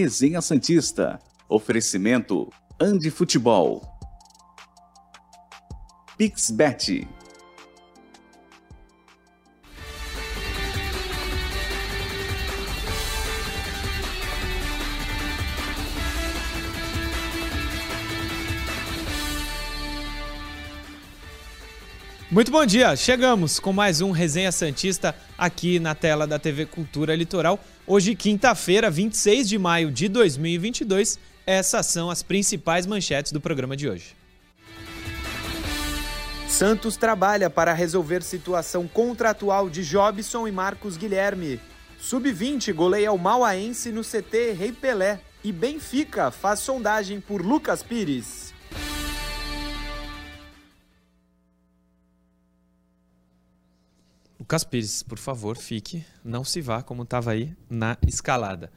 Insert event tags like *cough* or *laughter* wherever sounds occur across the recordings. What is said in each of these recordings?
Resenha Santista. Oferecimento Andi Futebol. Pixbet. Muito bom dia, chegamos com mais um Resenha Santista aqui na tela da TV Cultura Litoral. Hoje, quinta-feira, 26 de maio de 2022. Essas são as principais manchetes do programa de hoje. Santos trabalha para resolver situação contratual de Jobson e Marcos Guilherme. Sub-20 goleia o Mauaense no CT Rei Pelé. E Benfica faz sondagem por Lucas Pires. Lucas Pires, por favor, fique, não se vá como estava aí na escalada.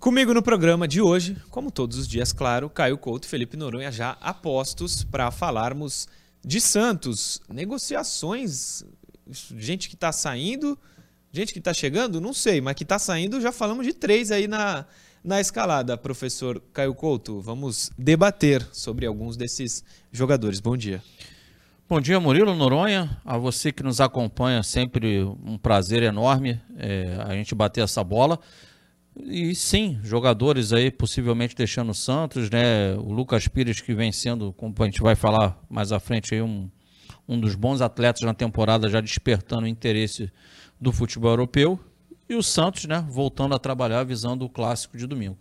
Comigo no programa de hoje, como todos os dias, claro, Caio Couto e Felipe Noronha já apostos para falarmos de Santos, negociações, gente que está saindo, gente que está chegando, não sei, mas que está saindo, já falamos de três aí na, na escalada. Professor Caio Couto, vamos debater sobre alguns desses jogadores. Bom dia. Bom dia, Murilo Noronha. A você que nos acompanha, sempre um prazer enorme é, a gente bater essa bola. E sim, jogadores aí possivelmente deixando o Santos, né? O Lucas Pires que vem sendo, como a gente vai falar mais à frente, aí um, um dos bons atletas na temporada, já despertando o interesse do futebol europeu. E o Santos, né? Voltando a trabalhar visando o clássico de domingo.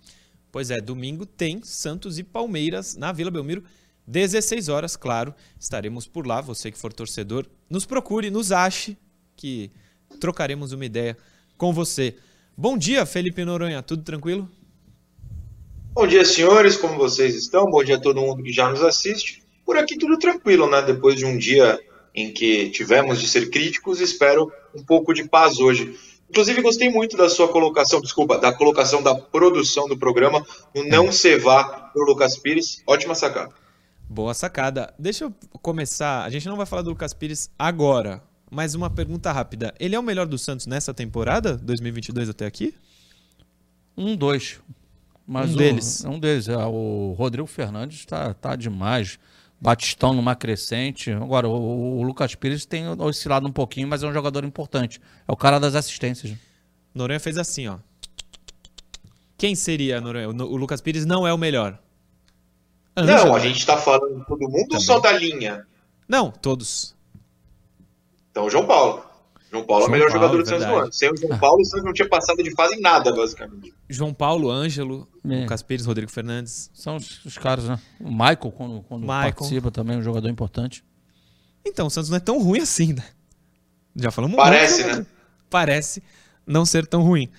Pois é, domingo tem Santos e Palmeiras na Vila Belmiro. 16 horas, claro, estaremos por lá. Você que for torcedor, nos procure, nos ache, que trocaremos uma ideia com você. Bom dia, Felipe Noronha, tudo tranquilo? Bom dia, senhores, como vocês estão? Bom dia a todo mundo que já nos assiste. Por aqui tudo tranquilo, né? Depois de um dia em que tivemos de ser críticos, espero um pouco de paz hoje. Inclusive, gostei muito da sua colocação, desculpa, da colocação da produção do programa, no não cevar pro Lucas Pires. Ótima sacada. Boa sacada. Deixa eu começar. A gente não vai falar do Lucas Pires agora, mas uma pergunta rápida. Ele é o melhor do Santos nessa temporada, 2022 até aqui? Um, dois. Mas um o, deles. Um deles. É, o Rodrigo Fernandes está tá demais. Batistão numa crescente. Agora, o, o, Lucas Pires tem oscilado um pouquinho, mas é um jogador importante. É o cara das assistências. Noronha fez assim, ó. Quem seria, Noronha? O Lucas Pires não é o melhor. Ângelo. Não, a gente tá falando todo mundo Também. ou só da linha? Não, todos. Então, João Paulo. João Paulo João é o melhor Paulo, jogador do Santos do ano. Sem o João Paulo, o Santos não tinha passado de fase em nada, basicamente. João Paulo, Ângelo, é. Lucas Pires, Rodrigo Fernandes. São os, os, caras, né? O Michael, quando, quando Michael. participa também, um jogador importante. Então, o Santos não é tão ruim assim, né? Já falamos Parece, muito, né? Parece não ser tão ruim.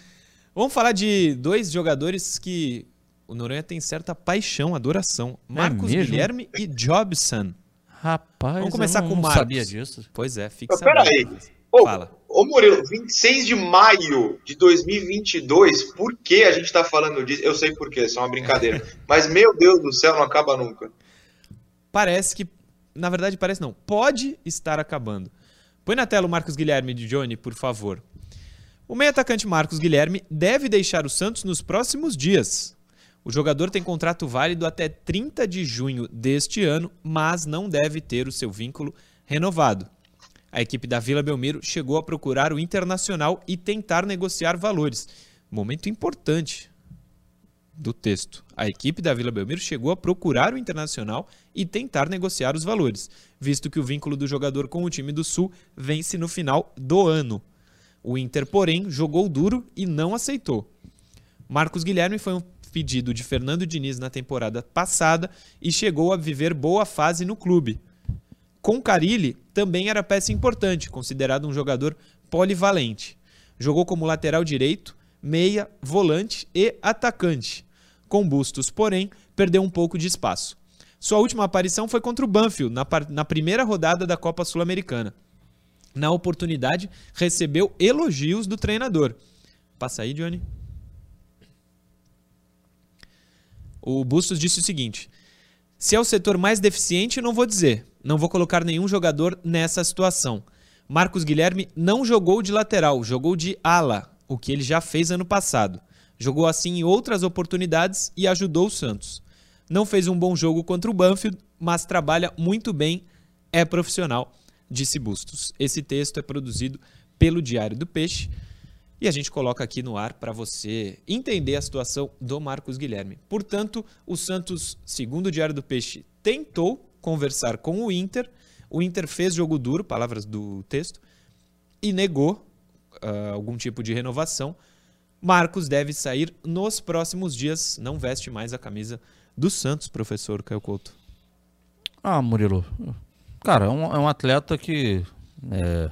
Vamos falar de dois jogadores que o Noronha tem certa paixão, adoração. É Marcos é Guilherme e Jobson. Rapaz, Vamos começar com o Marcos. sabia disso. Pois é, fixa. Peraí. Ô, Fala. Ô Murilo, 26 de maio de 2022, por que a gente tá falando disso? Eu sei por quê, é uma brincadeira. *laughs* Mas, meu Deus do céu, não acaba nunca. Parece que, na verdade parece não, pode estar acabando. Põe na tela o Marcos Guilherme de Johnny, por favor. O meio atacante Marcos Guilherme deve deixar o Santos nos próximos dias. O jogador tem contrato válido até 30 de junho deste ano, mas não deve ter o seu vínculo renovado. A equipe da Vila Belmiro chegou a procurar o Internacional e tentar negociar valores. Momento importante do texto. A equipe da Vila Belmiro chegou a procurar o Internacional e tentar negociar os valores, visto que o vínculo do jogador com o time do Sul vence no final do ano. O Inter, porém, jogou duro e não aceitou. Marcos Guilherme foi um pedido de Fernando Diniz na temporada passada e chegou a viver boa fase no clube. Com Carilli, também era peça importante, considerado um jogador polivalente. Jogou como lateral direito, meia, volante e atacante. Com Bustos, porém, perdeu um pouco de espaço. Sua última aparição foi contra o Banfield, na, na primeira rodada da Copa Sul-Americana. Na oportunidade, recebeu elogios do treinador. Passa aí, Johnny. O Bustos disse o seguinte: se é o setor mais deficiente, não vou dizer. Não vou colocar nenhum jogador nessa situação. Marcos Guilherme não jogou de lateral, jogou de ala, o que ele já fez ano passado. Jogou assim em outras oportunidades e ajudou o Santos. Não fez um bom jogo contra o Banfield, mas trabalha muito bem, é profissional, disse Bustos. Esse texto é produzido pelo Diário do Peixe e a gente coloca aqui no ar para você entender a situação do Marcos Guilherme. Portanto, o Santos, segundo o Diário do Peixe, tentou conversar com o Inter. O Inter fez jogo duro, palavras do texto, e negou uh, algum tipo de renovação. Marcos deve sair nos próximos dias, não veste mais a camisa do Santos, professor Caio Couto. Ah, Murilo. Cara, é um, é um atleta que é,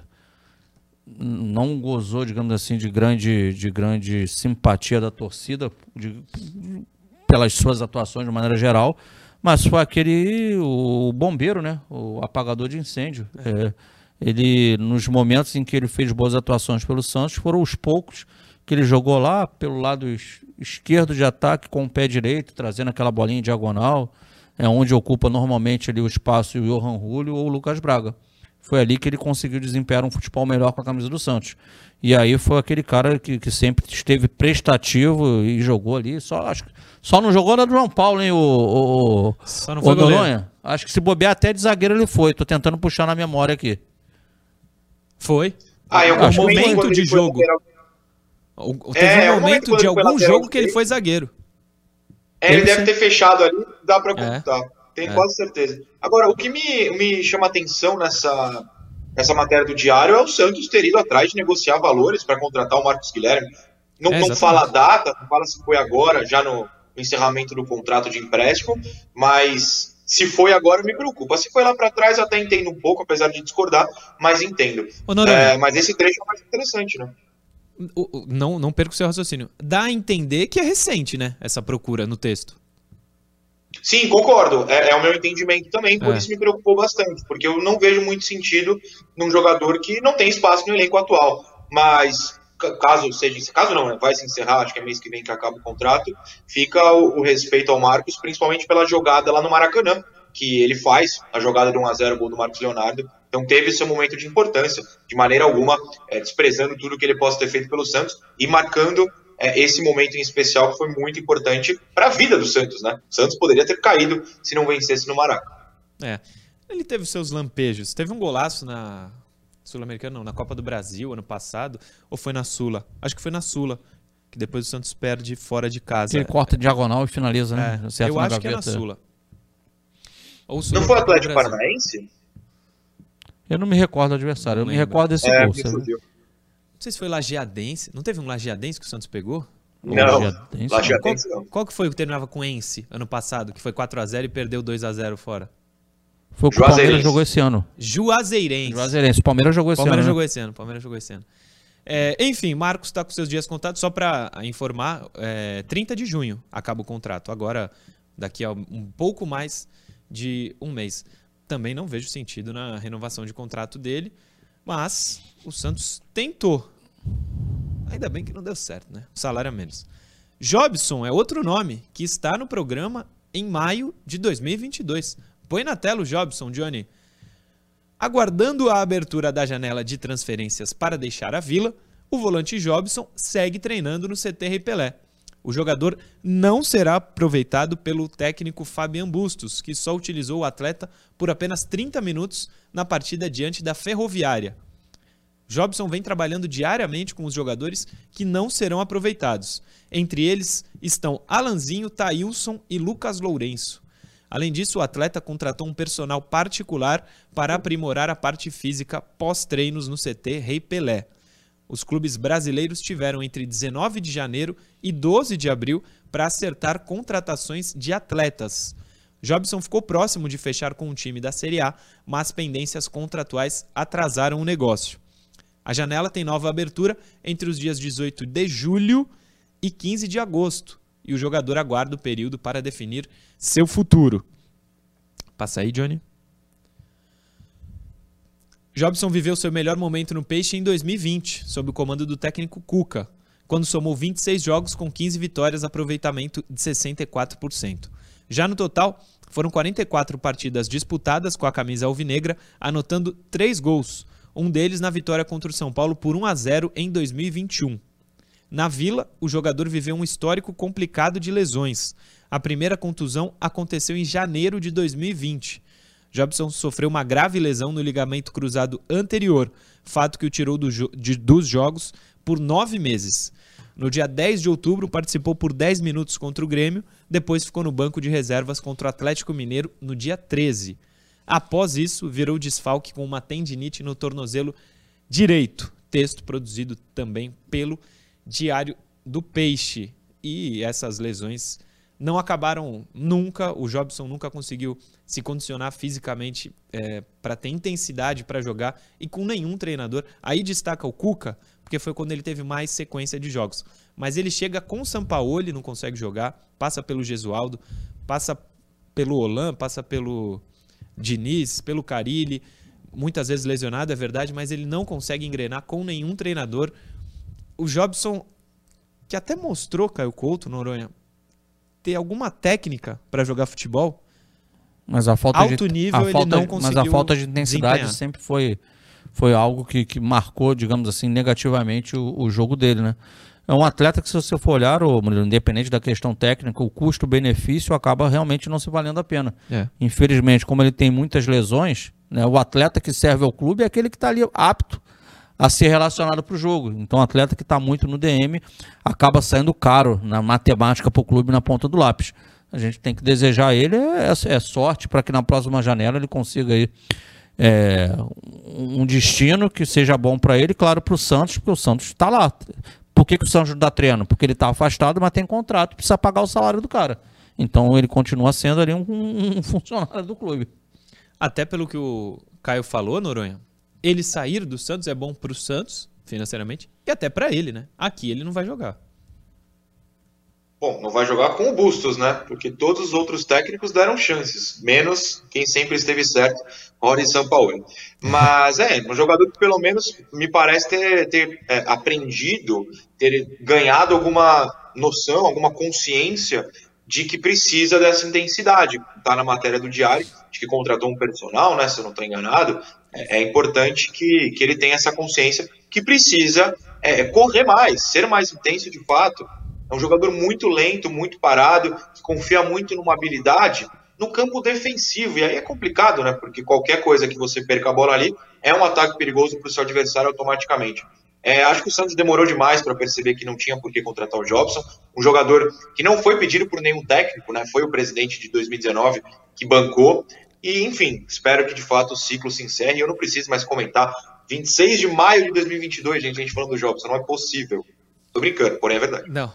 não gozou, digamos assim, de grande, de grande simpatia da torcida de, pelas suas atuações de maneira geral, mas foi aquele o bombeiro, né? O apagador de incêndio. É, ele nos momentos em que ele fez boas atuações pelo Santos foram os poucos que ele jogou lá pelo lado esquerdo de ataque com o pé direito, trazendo aquela bolinha diagonal, é onde ocupa normalmente ali o espaço o Johan Julio ou o Lucas Braga. Foi ali que ele conseguiu desempenhar um futebol melhor com a camisa do Santos. E aí foi aquele cara que, que sempre esteve prestativo e jogou ali. Só, acho, só não jogou na do João Paulo, hein, o, o, só não foi o Noronha. Acho que se bobear até de zagueiro ele foi. Tô tentando puxar na memória aqui. Foi. Ah, em algum momento de jogo. Teve é, um momento de algum jogo que ele foi zagueiro. É, ele deve ter fechado ali, dá pra computar. É. Tenho é. quase certeza. Agora, o que me, me chama atenção nessa, nessa matéria do Diário é o Santos ter ido atrás de negociar valores para contratar o Marcos Guilherme. Não, é, não fala a data, não fala se foi agora, já no encerramento do contrato de empréstimo, mas se foi agora me preocupa. Se foi lá para trás, eu até entendo um pouco, apesar de discordar, mas entendo. É, mas esse trecho é mais interessante, né? Não, não perco seu raciocínio. Dá a entender que é recente, né? Essa procura no texto. Sim, concordo. É, é, o meu entendimento também, por é. isso me preocupou bastante, porque eu não vejo muito sentido num jogador que não tem espaço no elenco atual. Mas caso seja, caso não, né, vai se encerrar, acho que é mês que vem que acaba o contrato, fica o, o respeito ao Marcos, principalmente pela jogada lá no Maracanã, que ele faz, a jogada de 1 a 0 gol do Marcos Leonardo. Então teve seu momento de importância, de maneira alguma, é, desprezando tudo que ele possa ter feito pelo Santos e marcando é, esse momento em especial que foi muito importante para a vida do Santos, né? O Santos poderia ter caído se não vencesse no Maraca. É. Ele teve seus lampejos. Teve um golaço na Sul-Americana, não, na Copa do Brasil ano passado, ou foi na Sula? Acho que foi na Sula, que depois o Santos perde fora de casa. Ele corta diagonal e finaliza, né? É, eu acho gaveta. que é na Sula. Ou Sula não foi o Atlético Paranaense? Eu não me recordo do adversário, eu me recordo desse é, gol. Não sei se foi Lajeadense. Não teve um Lajeadense que o Santos pegou? Não, Lajeadense, Lajeadense qual, qual, que foi que terminava com Ence ano passado, que foi 4x0 e perdeu 2x0 fora? Foi o que o Palmeiras jogou esse ano. Juazeirense. Juazeirense. O Palmeiras jogou esse Palmeiras ano. Jogou né? esse ano. Palmeiras jogou esse ano. É, enfim, Marcos está com seus dias contados. Só para informar, é, 30 de junho acaba o contrato. Agora, daqui a um pouco mais de um mês. Também não vejo sentido na renovação de contrato dele. Mas o Santos tentou. Ainda bem que não deu certo, né? O salário a menos. Jobson é outro nome que está no programa em maio de 2022. Põe na tela o Jobson, Johnny. Aguardando a abertura da janela de transferências para deixar a vila, o volante Jobson segue treinando no CT Pelé. O jogador não será aproveitado pelo técnico Fabian Bustos, que só utilizou o atleta por apenas 30 minutos na partida diante da Ferroviária. Jobson vem trabalhando diariamente com os jogadores que não serão aproveitados. Entre eles estão Alanzinho, Taílson e Lucas Lourenço. Além disso, o atleta contratou um personal particular para aprimorar a parte física pós-treinos no CT Rei Pelé. Os clubes brasileiros tiveram entre 19 de janeiro e 12 de abril para acertar contratações de atletas. Jobson ficou próximo de fechar com um time da Série A, mas pendências contratuais atrasaram o negócio. A janela tem nova abertura entre os dias 18 de julho e 15 de agosto, e o jogador aguarda o período para definir seu futuro. Passa aí, Johnny. Jobson viveu seu melhor momento no Peixe em 2020, sob o comando do técnico Cuca, quando somou 26 jogos com 15 vitórias, aproveitamento de 64%. Já no total, foram 44 partidas disputadas com a camisa alvinegra, anotando 3 gols, um deles na vitória contra o São Paulo por 1 a 0 em 2021. Na Vila, o jogador viveu um histórico complicado de lesões. A primeira contusão aconteceu em janeiro de 2020. Jobson sofreu uma grave lesão no ligamento cruzado anterior, fato que o tirou do jo de, dos jogos por nove meses. No dia 10 de outubro, participou por 10 minutos contra o Grêmio, depois ficou no banco de reservas contra o Atlético Mineiro no dia 13. Após isso, virou desfalque com uma tendinite no tornozelo direito. Texto produzido também pelo Diário do Peixe. E essas lesões não acabaram nunca. O Jobson nunca conseguiu se condicionar fisicamente é, para ter intensidade para jogar e com nenhum treinador. Aí destaca o Cuca, porque foi quando ele teve mais sequência de jogos. Mas ele chega com o Sampaoli, não consegue jogar, passa pelo Gesualdo, passa pelo Olan, passa pelo Diniz, pelo Carilli, muitas vezes lesionado, é verdade, mas ele não consegue engrenar com nenhum treinador o Jobson, que até mostrou, Caio Couto, Noronha, ter alguma técnica para jogar futebol. Mas a falta alto de, nível a ele falta, não conseguiu Mas a falta de intensidade sempre foi, foi algo que, que marcou, digamos assim, negativamente o, o jogo dele, né? É um atleta que, se você for olhar, ô, independente da questão técnica, o custo-benefício acaba realmente não se valendo a pena. É. Infelizmente, como ele tem muitas lesões, né, o atleta que serve ao clube é aquele que está ali apto a ser relacionado para o jogo. Então, o atleta que está muito no DM acaba saindo caro na matemática para o clube na ponta do lápis. A gente tem que desejar ele é, é sorte para que na próxima janela ele consiga aí, é, um destino que seja bom para ele, claro, para o Santos, porque o Santos está lá. Por que, que o Santos não dá treino? Porque ele está afastado, mas tem contrato, precisa pagar o salário do cara. Então ele continua sendo ali um, um funcionário do clube. Até pelo que o Caio falou, Noronha, ele sair do Santos é bom para o Santos, financeiramente, e até para ele, né? Aqui ele não vai jogar. Bom, não vai jogar com o Bustos, né? Porque todos os outros técnicos deram chances, menos quem sempre esteve certo, Rory Sampaoli. Mas é, um jogador que pelo menos me parece ter, ter é, aprendido, ter ganhado alguma noção, alguma consciência de que precisa dessa intensidade. Está na matéria do diário, de que contratou um personal, né? Se eu não estou enganado, é, é, importante que, que ele tenha essa consciência que precisa é, correr mais, ser mais intenso de fato. É um jogador muito lento, muito parado, que confia muito numa habilidade no campo defensivo. E aí é complicado, né? Porque qualquer coisa que você perca a bola ali é um ataque perigoso para o seu adversário automaticamente. É, acho que o Santos demorou demais para perceber que não tinha por que contratar o Jobson, um jogador que não foi pedido por nenhum técnico, né? Foi o presidente de 2019 que bancou. E, enfim, espero que de fato o ciclo se encerre. Eu não preciso mais comentar. 26 de maio de 2022, gente, a gente falando do Jobson, não é possível. Tô brincando, porém é verdade. Não.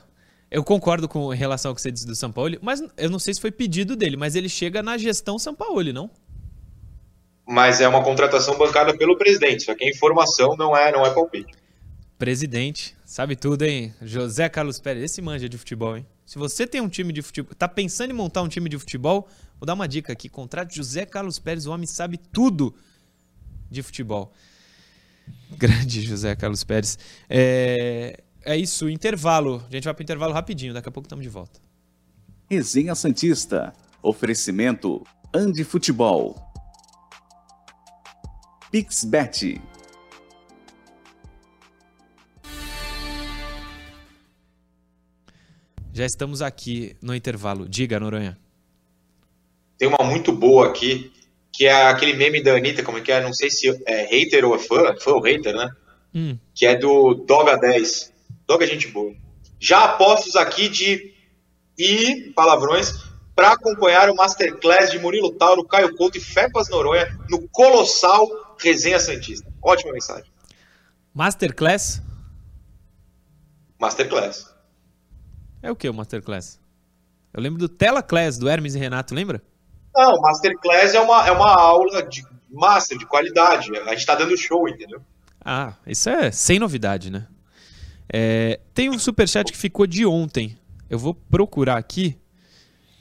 Eu concordo com em relação ao que você disse do Sampaoli, mas eu não sei se foi pedido dele, mas ele chega na gestão Sampaoli, não? Mas é uma contratação bancada pelo presidente, só que a informação não é, não é palpite. Presidente, sabe tudo, hein? José Carlos Pérez, esse manja de futebol, hein? Se você tem um time de futebol, tá pensando em montar um time de futebol, vou dar uma dica aqui, contrate José Carlos Pérez, o homem sabe tudo de futebol. *laughs* Grande José Carlos Pérez. É, é isso, intervalo. A gente vai para o intervalo rapidinho, daqui a pouco estamos de volta. Resenha Santista. Oferecimento Andi Futebol. Pixbet. Já estamos aqui no intervalo. Diga, Noronha. Tem uma muito boa aqui, que é aquele meme da Anitta, como é que é? Não sei se é hater ou é fã, fã ou hater, né? Hum. Que é do Doga 10. Doga é gente boa. Já apostos aqui de e palavrões para acompanhar o Masterclass de Murilo Tauro, Caio Couto e Fepas Noronha no Colossal Resenha Santista. Ótima mensagem. Masterclass? Masterclass. É o que o Masterclass? Eu lembro do Telaclass, do Hermes e Renato, lembra? Não, Masterclass é uma, é uma aula de master, de qualidade. A gente tá dando show, entendeu? Ah, isso é sem novidade, né? É, tem um superchat que ficou de ontem. Eu vou procurar aqui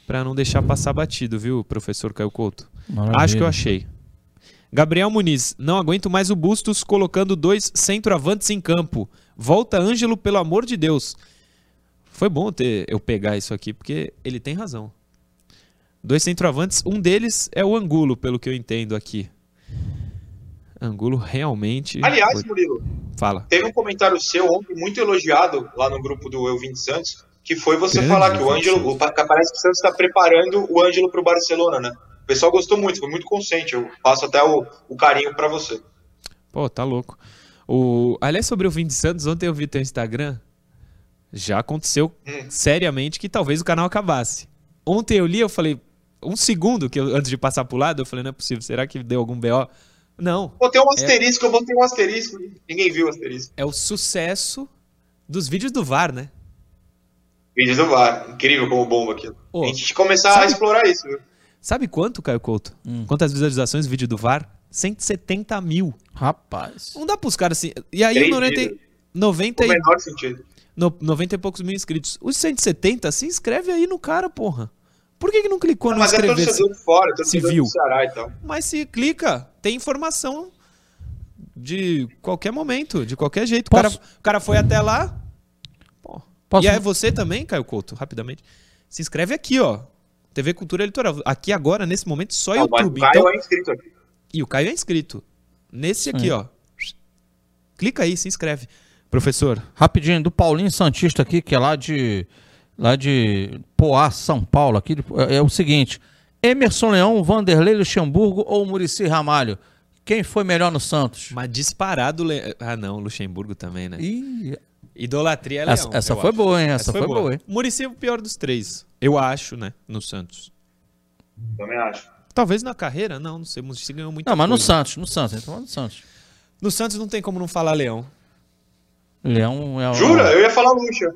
para não deixar passar batido, viu, professor Caio Couto? Maravilha. Acho que eu achei. Gabriel Muniz, não aguento mais o Bustos colocando dois centroavantes em campo. Volta Ângelo, pelo amor de Deus. Foi bom ter eu pegar isso aqui, porque ele tem razão. Dois centroavantes, um deles é o Angulo, pelo que eu entendo aqui. Angulo realmente. Aliás, Murilo, fala. Teve um comentário seu ontem muito elogiado lá no grupo do Eu Vim Santos, que foi você Grande falar que o Vinte Ângelo, o- parece que o Santos está preparando o Ângelo para o Barcelona, né? O pessoal gostou muito, foi muito consciente. Eu passo até o, o carinho para você. Pô, tá louco. O... Aliás, sobre o Vini Santos, ontem eu vi teu Instagram. Já aconteceu Hum. seriamente que talvez o canal acabasse. Ontem eu li, eu falei, um segundo que eu- antes de passar pro lado, eu falei, não é possível, será que deu algum BO? Não, Botei um asterisco, eu botei um asterisco. Ninguém viu o asterisco. é o sucesso dos vídeos do VAR, né? Vídeos do VAR. Incrível como bomba aquilo. Ô, a gente começar sabe- a explorar isso, viu? Sabe quanto, Caio Couto? Quantas visualizações o vídeo do VAR? 170 mil. Rapaz. Não dá pros caras assim. E aí, Três 90, dias. 90, No e, menor sentido. no, 90 e poucos mil inscritos. Os 170, se inscreve aí no cara, porra. Por que, que não clicou no Mas é inscrever-se? torcedor de fora, é torcedor viu. do Ceará e tal. Mas se clica, tem informação de qualquer momento, de qualquer jeito. O cara, o cara foi até lá. Pô. Posso- E aí você também, Caio Couto, rapidamente. Se inscreve aqui, ó. TV Cultura Litoral. Aqui agora, nesse momento, só Não, mas YouTube. o Caio Então... é inscrito aqui. E o Caio é inscrito. Nesse aqui, ó. Clica aí, se inscreve. Professor, Rapidinho, do Paulinho Santista aqui, que é lá de. Lá de Poá, São Paulo, aqui é, é o seguinte: Emerson Leão, Vanderlei Luxemburgo ou Murici Ramalho? Quem foi melhor no Santos? mas disparado. Le... Ah, não, Luxemburgo também, né? Ih, Idolatria é Leão. essa essa foi acho. boa, hein? Essa, foi, boa, hein? Muricy é o pior dos três. Eu acho, né? No Santos. Também acho. Talvez na carreira, não, não sei. O Muricy ganhou muito. Não, mas no Santos, no Santos, então no Santos. No Santos não tem como não falar Leão. Leão é o. Jura? Eu ia falar Lucha.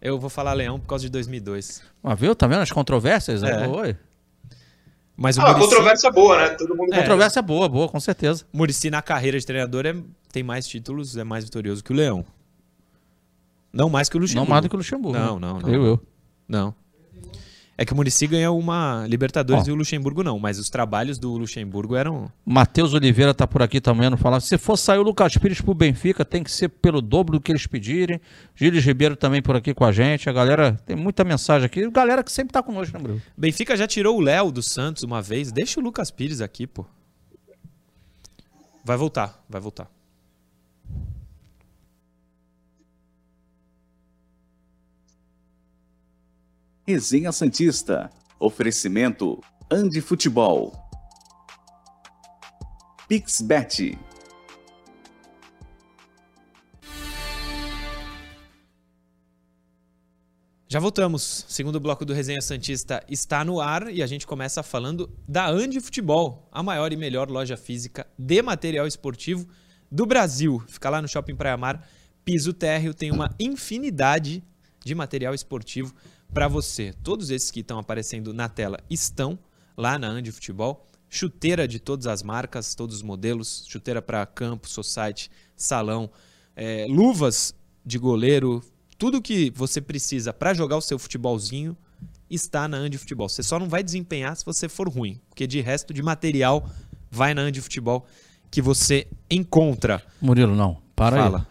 Eu vou falar Leão por causa de 2002. Mas viu? Tá vendo as controvérsias? É. Oi. Mas o Ah, a Muricy, controvérsia é boa, né? Todo mundo É. Controvérsia boa, boa, com certeza. Muricy na carreira de treinador é- tem mais títulos, é mais vitorioso que o Leão. Não mais que o Não Luxemburgo. mais do que o Luxemburgo. Não, né? não, não. Eu, eu. Não. É que o Muricy ganhou uma Libertadores Ó. e o Luxemburgo não, mas os trabalhos do Luxemburgo eram. Matheus Oliveira tá por aqui também, não falar. Se for sair o Lucas Pires pro Benfica, tem que ser pelo dobro do que eles pedirem. Gilles Ribeiro também por aqui com a gente. A galera tem muita mensagem aqui. Galera que sempre tá conosco, né, Bruno? Benfica já tirou o Léo do Santos uma vez. Deixa o Lucas Pires aqui, pô. Vai voltar, vai voltar. Resenha Santista. Oferecimento Andi Futebol. Pixbet. Já voltamos. Segundo bloco do Resenha Santista está no ar e a gente começa falando da Andi Futebol, a maior e melhor loja física de material esportivo do Brasil. Fica lá no Shopping Praia Mar, piso térreo, tem uma infinidade de material esportivo para você. Todos esses que estão aparecendo na tela estão lá na Andi Futebol. Chuteira de todas as marcas, todos os modelos, chuteira para campo, society, salão, é, luvas de goleiro, tudo que você precisa para jogar o seu futebolzinho está na Andi Futebol. Você só não vai desempenhar se você for ruim, porque de resto de material vai na Andi Futebol que você encontra. Murilo, não. Para Fala. aí.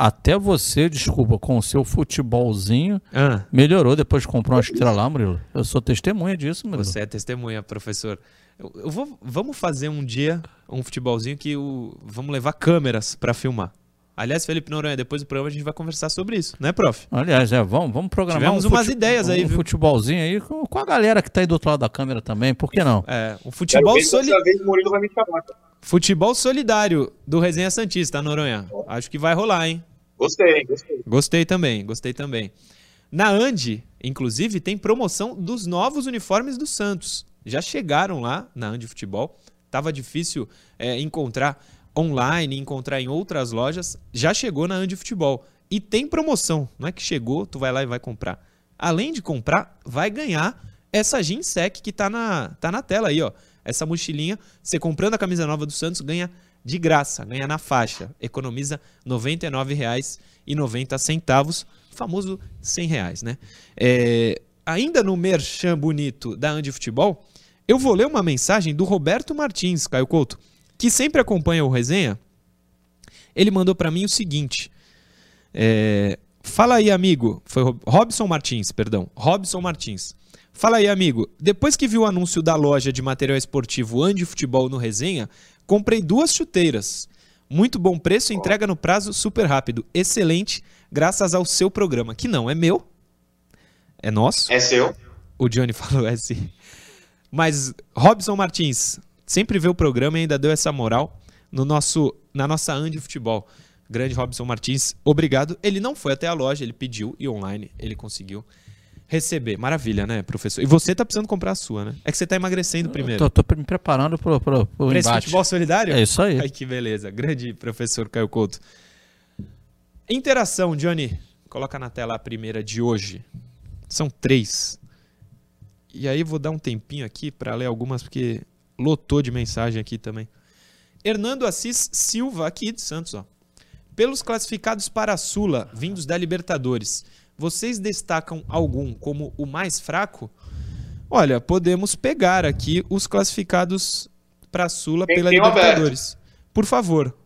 Até você, desculpa, com o seu futebolzinho, Ah, melhorou depois que comprou uma estrela lá, Murilo. Eu sou testemunha disso, Murilo. você é testemunha, professor. Eu, eu vou, vamos fazer um dia um futebolzinho que o, vamos levar câmeras para filmar. Aliás, Felipe Noronha, depois do programa a gente vai conversar sobre isso, né, prof? Aliás, é, vamos, vamos programar Tivemos um umas ideias aí, um viu? futebolzinho aí com, com a galera que tá aí do outro lado da câmera também, por que não? É, o futebol, ver se soli dessa vez o Murilo vai me chamar. cara. futebol solidário do Resenha Santista, Noronha. Acho que vai rolar, hein? Gostei, gostei. Gostei também, gostei também. Na Andi, inclusive, tem promoção dos novos uniformes do Santos. Já chegaram lá na Andi Futebol. Tava difícil é, encontrar online, encontrar em outras lojas. Já chegou na Andi Futebol. E tem promoção. Não é que chegou, tu vai lá e vai comprar. Além de comprar, vai ganhar essa ginsec que tá na, tá na tela aí, ó. Essa mochilinha, você comprando a camisa nova do Santos, ganha de graça, ganha na faixa. Economiza R$ 99,90, famoso 100 reais, né? É, ainda no merchan bonito da Andi Futebol, eu vou ler uma mensagem do Roberto Martins, Caio Couto, que sempre acompanha o resenha. Ele mandou para mim o seguinte: é, Fala aí, amigo. Foi Rob- Robson Martins, perdão. Robson Martins. Fala aí, amigo. Depois que vi o anúncio da loja de material esportivo Andi Futebol no Resenha, comprei duas chuteiras. Muito bom preço, entrega no prazo super rápido. Excelente, graças ao seu programa, que não é meu, é nosso. É seu. O Johnny *laughs* falou é sim. Mas Robson Martins sempre vê o programa e ainda deu essa moral no nosso na nossa Andi Futebol. Grande Robson Martins, obrigado. Ele não foi até a loja, ele pediu e online ele conseguiu receber. Maravilha, né, professor? E você tá precisando comprar a sua, né? É que você tá emagrecendo primeiro. Tô, tô me preparando pro, pro, pro esse embate. futebol solidário? É isso aí. Ai, que beleza. Grande professor Caio Couto. Interação, Johnny. Coloca na tela a primeira de hoje. São três. E aí vou dar um tempinho aqui para ler algumas, porque lotou de mensagem aqui também. Hernando Assis Silva, aqui de Santos, ó. Pelos classificados para a Sula, vindos da Libertadores, vocês destacam algum como o mais fraco? Olha, podemos pegar aqui os classificados para a Sula Tem- pela tem o aberto. Libertadores. Por favor.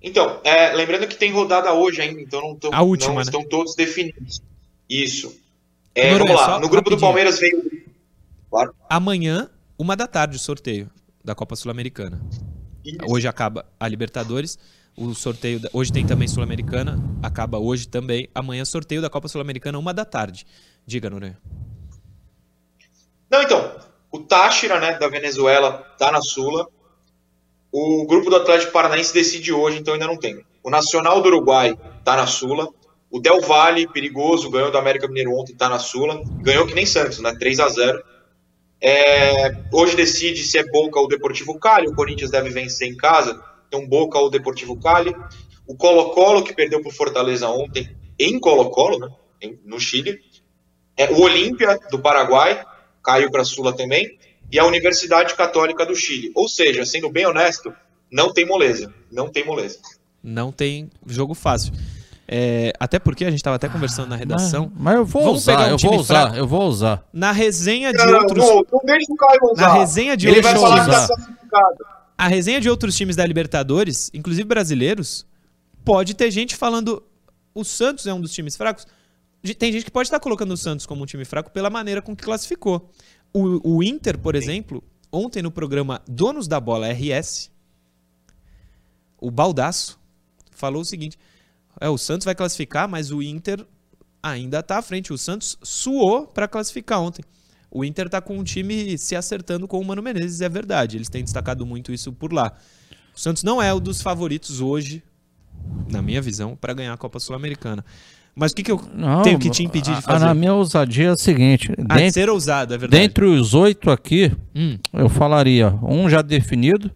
Então, é, lembrando que tem rodada hoje ainda, então não, tão- A última, não né? estão todos definidos. Isso. É, Noronha, vamos só lá. No grupo do rapidinho. Palmeiras veio. Claro. Amanhã, uma da tarde, o sorteio da Copa Sul-Americana. Hoje acaba a Libertadores. O sorteio. da- Hoje tem também Sul-Americana. Acaba hoje também. Amanhã, sorteio da Copa Sul-Americana, uma da tarde. Diga, Noronha. Não, então. O Táchira, né, da Venezuela, tá na Sula. O grupo do Atlético Paranaense decide hoje, então ainda não tem. O Nacional do Uruguai tá na Sula. O Del Valle, perigoso, ganhou do América Mineiro ontem, tá na Sula. Ganhou que nem Santos, né? 3 a 0 É, hoje decide se é Boca ou Deportivo Cali. O Corinthians deve vencer em casa. Então, Boca ou Deportivo Cali. O Colo-Colo, que perdeu para Fortaleza ontem, em Colo-Colo, né? no Chile. É, o Olímpia, do Paraguai, caiu para a Sula também. E a Universidade Católica do Chile. Ou seja, sendo bem honesto, não tem moleza. Não tem moleza. Não tem jogo fácil. É, até porque a gente estava até conversando na redação. Mas, mas eu vou Vamos usar, um eu vou usar, fraco. eu vou usar. Na resenha de Não, outros. não, não deixa o Caio usar. Na resenha de Ele outros vai falar que usar. tá classificado. A resenha de outros times da Libertadores, inclusive brasileiros, pode ter gente falando o Santos é um dos times fracos. Tem gente que pode estar colocando o Santos como um time fraco pela maneira com que classificou. O, o Inter, por exemplo, ontem no programa Donos da Bola RS, o Baldaço falou o seguinte: é, o Santos vai classificar, mas o Inter ainda está à frente. O Santos suou para classificar ontem. O Inter tá com um time se acertando com o Mano Menezes, é verdade. Eles têm destacado muito isso por lá. O Santos não é um dos favoritos hoje, na minha visão, para ganhar a Copa Sul-Americana. Mas o que, que eu Não, tenho que te impedir de a- fazer? Na minha ousadia é o seguinte: Ah, de dentre, ser ousado, é verdade. dentre os oito aqui, Hum, eu falaria um já definido,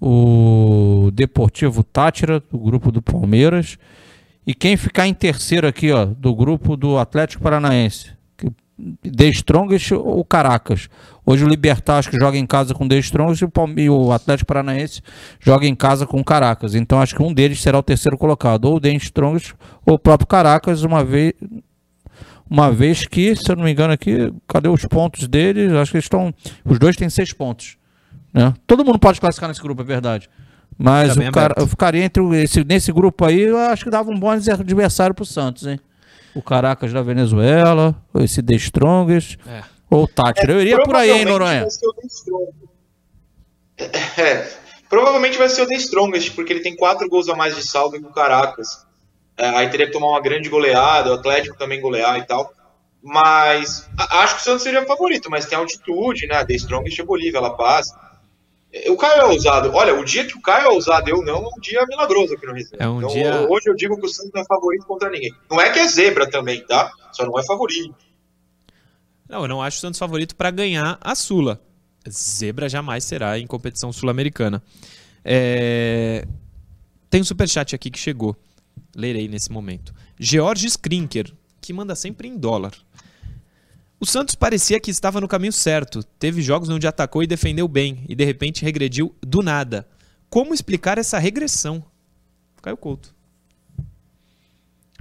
o Deportivo Tátira, do grupo do Palmeiras, e quem ficar em terceiro aqui, ó, do grupo do Atlético Paranaense, The Strongest ou Caracas. Hoje o Libertar acho que joga em casa com The Strongest e o, o Atlético Paranaense joga em casa com o Caracas. Então acho que um deles será o terceiro colocado, ou o The Strongest ou o próprio Caracas, uma vez uma vez que, se eu não me engano aqui, cadê os pontos deles? Acho que eles estão. Os dois têm seis pontos. Né? Todo mundo pode classificar nesse grupo, é verdade. Mas Tá o cara, eu ficaria entre o- esse, nesse grupo aí, eu acho que dava um bom adversário pro Santos, hein? O Caracas da Venezuela, ou esse The Strongest, É. ou o Tátira. Eu iria por aí, hein, Provavelmente Noronha? vai ser o The Strongest. É, provavelmente vai ser o The Strongest, porque ele tem quatro gols a mais de saldo que o Caracas. É, aí teria que tomar uma grande goleada, o Atlético também golear e tal. Mas acho que o Santos seria favorito, mas tem altitude, né? The Strongest é Bolívia, La Paz. É, O Caio é ousado. Olha, o dia que o Caio é ousado, eu não, é um dia milagroso aqui no Resenha. É um Então, dia- Hoje eu digo que o Santos não é favorito contra ninguém. Não é que é zebra também, tá? Só não é favorito. Não, eu não acho o Santos favorito para ganhar a Sula. Zebra jamais será em competição sul-americana. É... Tem um superchat aqui que chegou. Lerei nesse momento. George Skrinker, que manda sempre em dólar. O Santos parecia que estava no caminho certo. Teve jogos onde atacou e defendeu bem, e de repente regrediu do nada. Como explicar essa regressão? Caio Couto.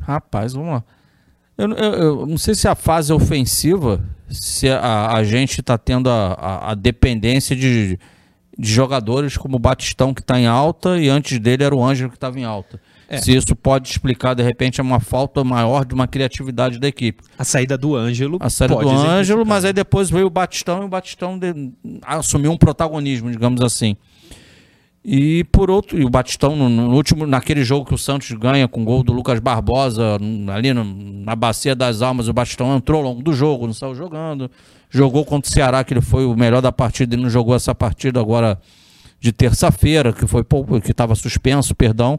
Rapaz, vamos lá. Eu, eu- eu não sei se a fase ofensiva, se a, a gente está tendo a, a- a dependência de, de jogadores como o Batistão, que está em alta, e antes dele era o Ângelo, que estava em alta. É. Se isso pode explicar, de repente, uma falta maior de uma criatividade da equipe. A saída do Ângelo. A saída do Ângelo, mas aí depois veio o Batistão e o Batistão de... assumiu um protagonismo, digamos assim. E por outro, e o Batistão no, no, último, naquele jogo que o Santos ganha com o gol do Lucas Barbosa, ali no, na bacia das almas, o Batistão entrou ao longo do jogo, não saiu jogando. Jogou contra o Ceará, que ele foi o melhor da partida e não jogou essa partida agora de terça-feira, que foi que estava suspenso, perdão.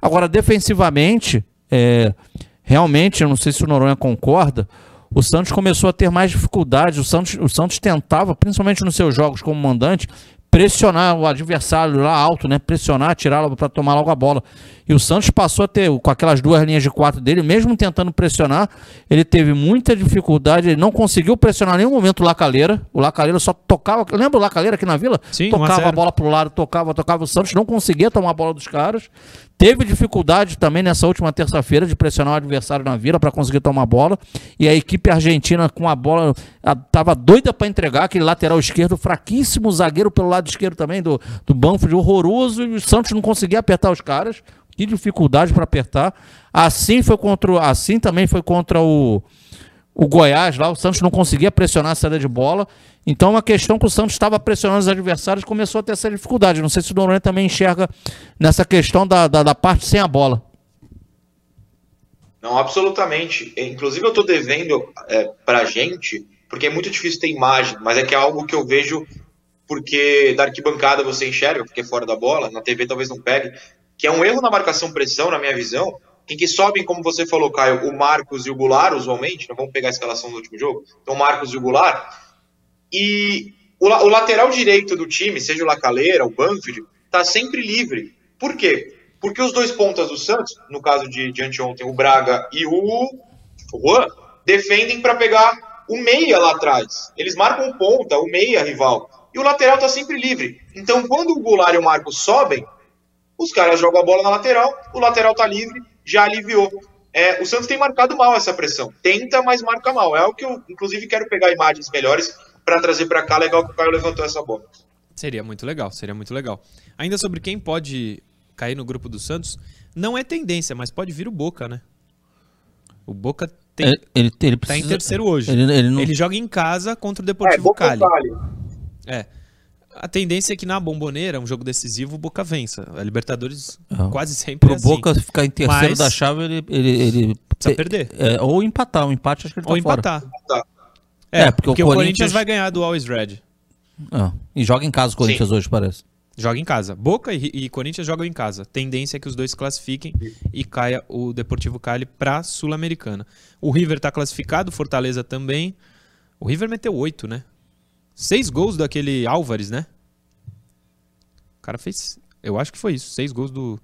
Agora, defensivamente, é, realmente, eu não sei se o Noronha concorda, o Santos começou a ter mais dificuldades. O Santos, o Santos tentava, principalmente nos seus jogos como mandante, pressionar o adversário lá alto, né? Pressionar, tirá-lo para tomar logo a bola. E o Santos passou a ter, com aquelas duas linhas de quatro dele, mesmo tentando pressionar, ele teve muita dificuldade, ele não conseguiu pressionar em nenhum momento o Lacaleira. O Lacaleira só tocava. Lembra o Lacaleira aqui na vila? Sim, tocava a bola pro lado, tocava, tocava. O Santos não conseguia tomar a bola dos caras. Teve dificuldade também nessa última terça-feira de pressionar o adversário na vila para conseguir tomar a bola. E a equipe argentina com a bola estava doida para entregar aquele lateral esquerdo fraquíssimo, zagueiro pelo lado esquerdo também do, do Banfield, horroroso. E o Santos não conseguia apertar os caras. Que dificuldade para apertar. Assim foi contra, assim também foi contra o o Goiás lá, o Santos não conseguia pressionar a saída de bola. Então, é uma questão que o Santos estava pressionando os adversários começou a ter essa dificuldade. Não sei se o Noronha também enxerga nessa questão da, da, da parte sem a bola. Não, absolutamente. Inclusive, eu estou devendo é, para a gente, porque é muito difícil ter imagem, mas é que é algo que eu vejo porque da arquibancada você enxerga, porque é fora da bola, na TV talvez não pegue, que é um erro na marcação-pressão, na minha visão, em que sobem, como você falou, Caio, o Marcos e o Goulart, usualmente, né? vamos pegar a escalação do último jogo, então Marcos e o Goulart, e o, o lateral direito do time, seja o Lacaleira, o Banfield, tá sempre livre. Por quê? Porque os dois pontas do Santos, no caso de, de anteontem, o Braga e o, o Juan, defendem para pegar o meia lá atrás. Eles marcam ponta, o meia rival. E o lateral tá sempre livre. Então, quando o Goulart e o Marcos sobem, os caras jogam a bola na lateral, o lateral tá livre, já aliviou. É, o Santos tem marcado mal essa pressão. Tenta, mas marca mal. É o que eu, inclusive, quero pegar imagens melhores para trazer para cá. Legal que o Caio levantou essa bola. Seria muito legal, seria muito legal. Ainda sobre quem pode cair no grupo do Santos, não é tendência, mas pode vir o Boca, né? O Boca tem, ele, ele, ele tá em terceiro hoje. Ele, ele, não... ele, joga em casa contra o Deportivo é, Cali. Cali. É. A tendência é que na bomboneira, um jogo decisivo, o Boca vença. A Libertadores quase sempre Pro é assim. Boca ficar em terceiro Mas- da chave, ele. ele, ele Precisa perder. é, ou empatar. Um empate, acho que ele tá Ou fora. empatar. É, É, porque porque, o o Corinthians... Corinthians vai ganhar do Always Red. Ah, e joga em casa o Corinthians hoje, parece. Joga em casa. Boca e, e Corinthians jogam em casa. Tendência é que os dois se classifiquem e caia o Deportivo Cali pra Sul-Americana. O River tá classificado, Fortaleza também. O River meteu oito, né? Seis gols daquele Álvares, né? O cara fez. Eu acho que foi isso. Seis gols do,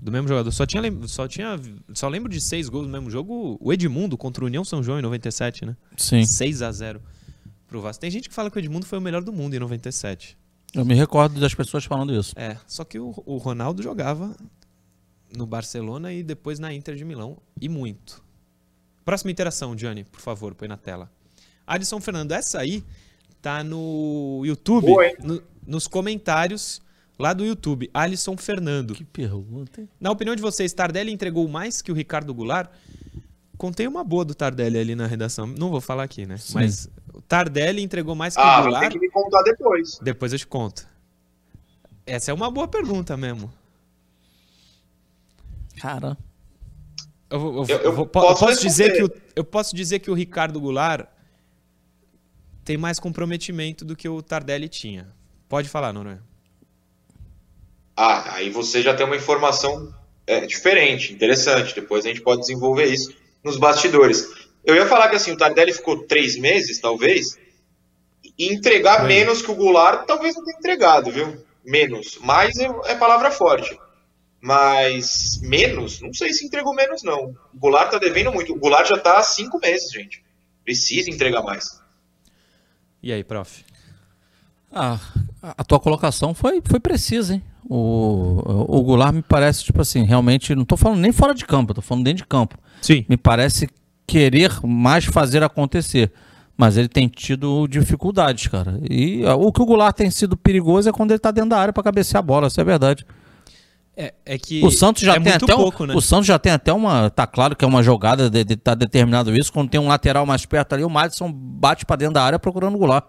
do mesmo jogador. Só tinha, só tinha. Só lembro de seis gols no mesmo jogo. O Edmundo contra o União São João em 97, né? Sim. 6 a 0 pro Vasco. Tem gente que fala que o Edmundo foi o melhor do mundo em 97. Eu me recordo das pessoas falando isso. É, só que o, o Ronaldo jogava no Barcelona e depois na Inter de Milão, e muito. Próxima interação, Gianni, por favor, põe na tela. Alisson Fernando, essa aí tá no YouTube, Boa, no- nos comentários lá do YouTube. Alisson Fernando. Que pergunta, hein? Na opinião de vocês, Tardelli entregou mais que o Ricardo Goulart? Contei uma boa do Tardelli ali na redação. Não vou falar aqui, né? Sim. Mas o Tardelli entregou mais que Ah, o vai Goulart? ter que me contar depois. Depois eu te conto. Essa é uma boa pergunta mesmo. Cara. Eu, vou- eu- Eu- eu posso posso dizer que o, eu posso dizer que o Ricardo Goulart tem mais comprometimento do que o Tardelli tinha. Pode falar, Noronha. Ah, aí você já tem uma informação é, diferente, interessante. Depois a gente pode desenvolver isso nos bastidores. Eu ia falar que assim, o Tardelli ficou três meses, talvez, e entregar menos que o Goulart, talvez não tenha entregado, viu? Menos. Mais é, é palavra forte. Mas menos, não sei se entregou menos, não. O Goulart tá devendo muito. O Goulart já tá há cinco meses, gente. Precisa entregar mais. E aí, prof? Ah, a tua colocação foi, foi precisa, hein? O, o Goulart me parece, tipo assim, realmente, não tô falando nem fora de campo, tô falando dentro de campo. Sim. Me parece querer mais fazer acontecer. Mas ele tem tido dificuldades, cara. E ah, o que o Goulart tem sido perigoso é quando ele tá dentro da área para cabecear a bola, isso é verdade. É, é que O Santos já é tem até um- pouco, né? o Santos já tem até uma, tá claro que é uma jogada de, de tá determinado isso, quando tem um lateral mais perto ali, o Madison bate pra dentro da área procurando o Goulart.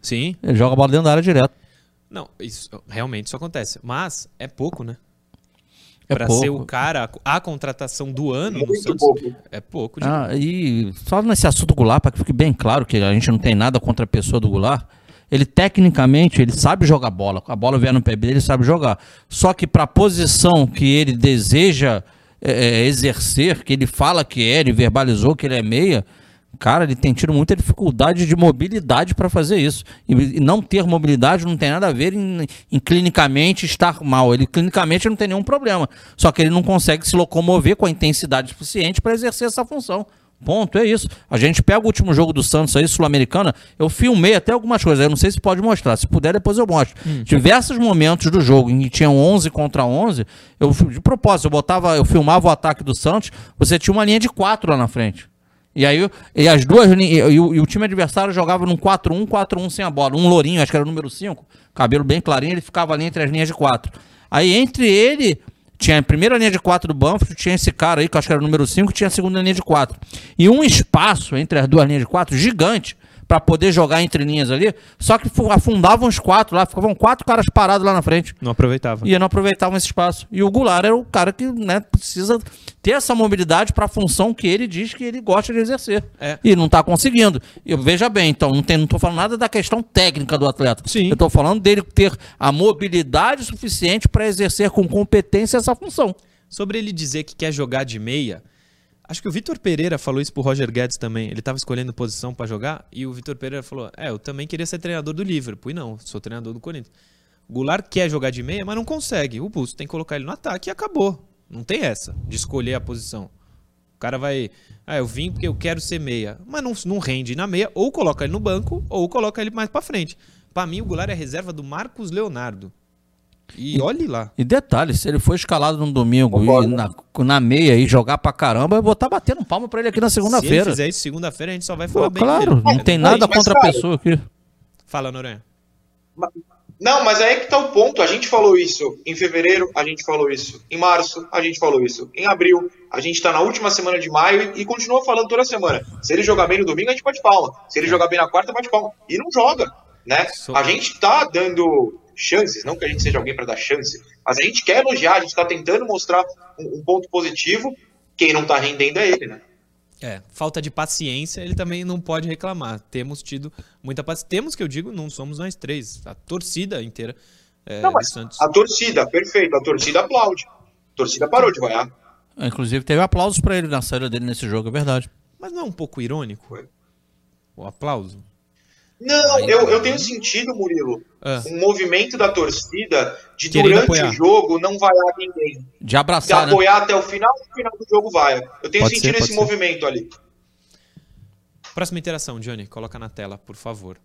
Sim. Ele joga a bola dentro da área direto. Não, isso realmente isso acontece, mas é pouco, né? É Pra pouco. ser o cara, a contratação do ano no Muito Santos, pouco. é pouco. de- Ah, e só nesse assunto do Goulart, para que fique bem claro que a gente não tem nada contra a pessoa do Goulart, ele tecnicamente ele sabe jogar bola. A bola vier no pé dele, ele sabe jogar. Só que para a posição que ele deseja é, exercer, que ele fala que é, ele verbalizou que ele é meia, cara, ele tem tido muita dificuldade de mobilidade para fazer isso. E, e não ter mobilidade não tem nada a ver em, em clinicamente estar mal. Ele clinicamente não tem nenhum problema. Só que ele não consegue se locomover com a intensidade suficiente para exercer essa função. Ponto, é isso. A gente pega o último jogo do Santos aí, Sul-Americana, eu filmei até algumas coisas, eu não sei se pode mostrar, se puder depois eu mostro. Diversos momentos do jogo em que tinham 11 contra 11, eu de propósito, eu botava, eu filmava o ataque do Santos, você tinha uma linha de quatro lá na frente. E aí, e as duas e, e o, e o time adversário jogava num 4-1, 4-1 sem a bola. Um lourinho, acho que era o número 5, cabelo bem clarinho, ele ficava ali entre as linhas de quatro. Aí entre ele tinha a primeira linha de quatro do Banfield, tinha esse cara aí, que eu acho que era o número 5, tinha a segunda linha de quatro. E um espaço entre as duas linhas de quatro gigante para poder jogar entre linhas ali, só que fu- afundavam os quatro lá, ficavam quatro caras parados lá na frente. Não aproveitava. E não aproveitavam esse espaço. E o Goulart era o cara que né, precisa ter essa mobilidade para a função que ele diz que ele gosta de exercer. É. E não está conseguindo. Eu, veja bem, então, não, tem, não tô falando nada da questão técnica do atleta. Sim. Eu estou falando dele ter a mobilidade suficiente para exercer com competência essa função. Sobre ele dizer que quer jogar de meia, acho que o Vitor Pereira falou isso pro Roger Guedes também. Ele tava escolhendo posição pra jogar e o Vitor Pereira falou: É, eu também queria ser treinador do Liverpool. E não, sou treinador do Corinthians. O Goulart quer jogar de meia, mas não consegue. O Busto tem que colocar ele no ataque e acabou. Não tem essa de escolher a posição. O cara vai. Ah, eu vim porque eu quero ser meia. Mas não, não rende na meia, ou coloca ele no banco, ou coloca ele mais pra frente. Pra mim, o Goulart é reserva do Marcos Leonardo. E olhe lá. E detalhe, se ele for escalado no domingo e na, na meia e jogar pra caramba, eu vou estar batendo palma pra ele aqui na Se ele segunda-feira. fizer isso segunda-feira, a gente só vai Pô, falar bem claro, dele. não tem Mas, nada mas, contra a pessoa aqui. Fala, Noronha. Não, mas aí é que tá o ponto. A gente falou isso em fevereiro, a gente falou isso em março, a gente falou isso em abril, a gente tá na última semana de maio e, e continua falando toda semana. Se ele jogar bem no domingo, a gente bate palma. Se ele jogar bem na quarta, bate palma. E não joga, né? A gente tá dando chances, não que a gente seja alguém para dar chance, mas a gente quer elogiar, a gente tá tentando mostrar um, um ponto positivo. Quem não tá rendendo é ele, né? É, falta de paciência, ele também não pode reclamar. Temos tido muita paciência. Temos que eu digo, não somos nós três, a torcida inteira é, Não, mas Santos. a torcida, perfeito, a torcida aplaude. A torcida parou de vaiar. Inclusive, teve aplausos pra ele na saída dele nesse jogo, é verdade. Mas não é um pouco irônico Foi. o aplauso? Não, Aí, eu, eu tenho sentido, Murilo, Ah, um movimento da torcida de Querendo durante apoiar. o jogo não vaiar ninguém. De abraçar, né? apoiar até o final, no final do jogo vai. Eu tenho Pode sentido ser, esse ser. movimento ali. Próxima interação, Johnny, coloca na tela, por favor.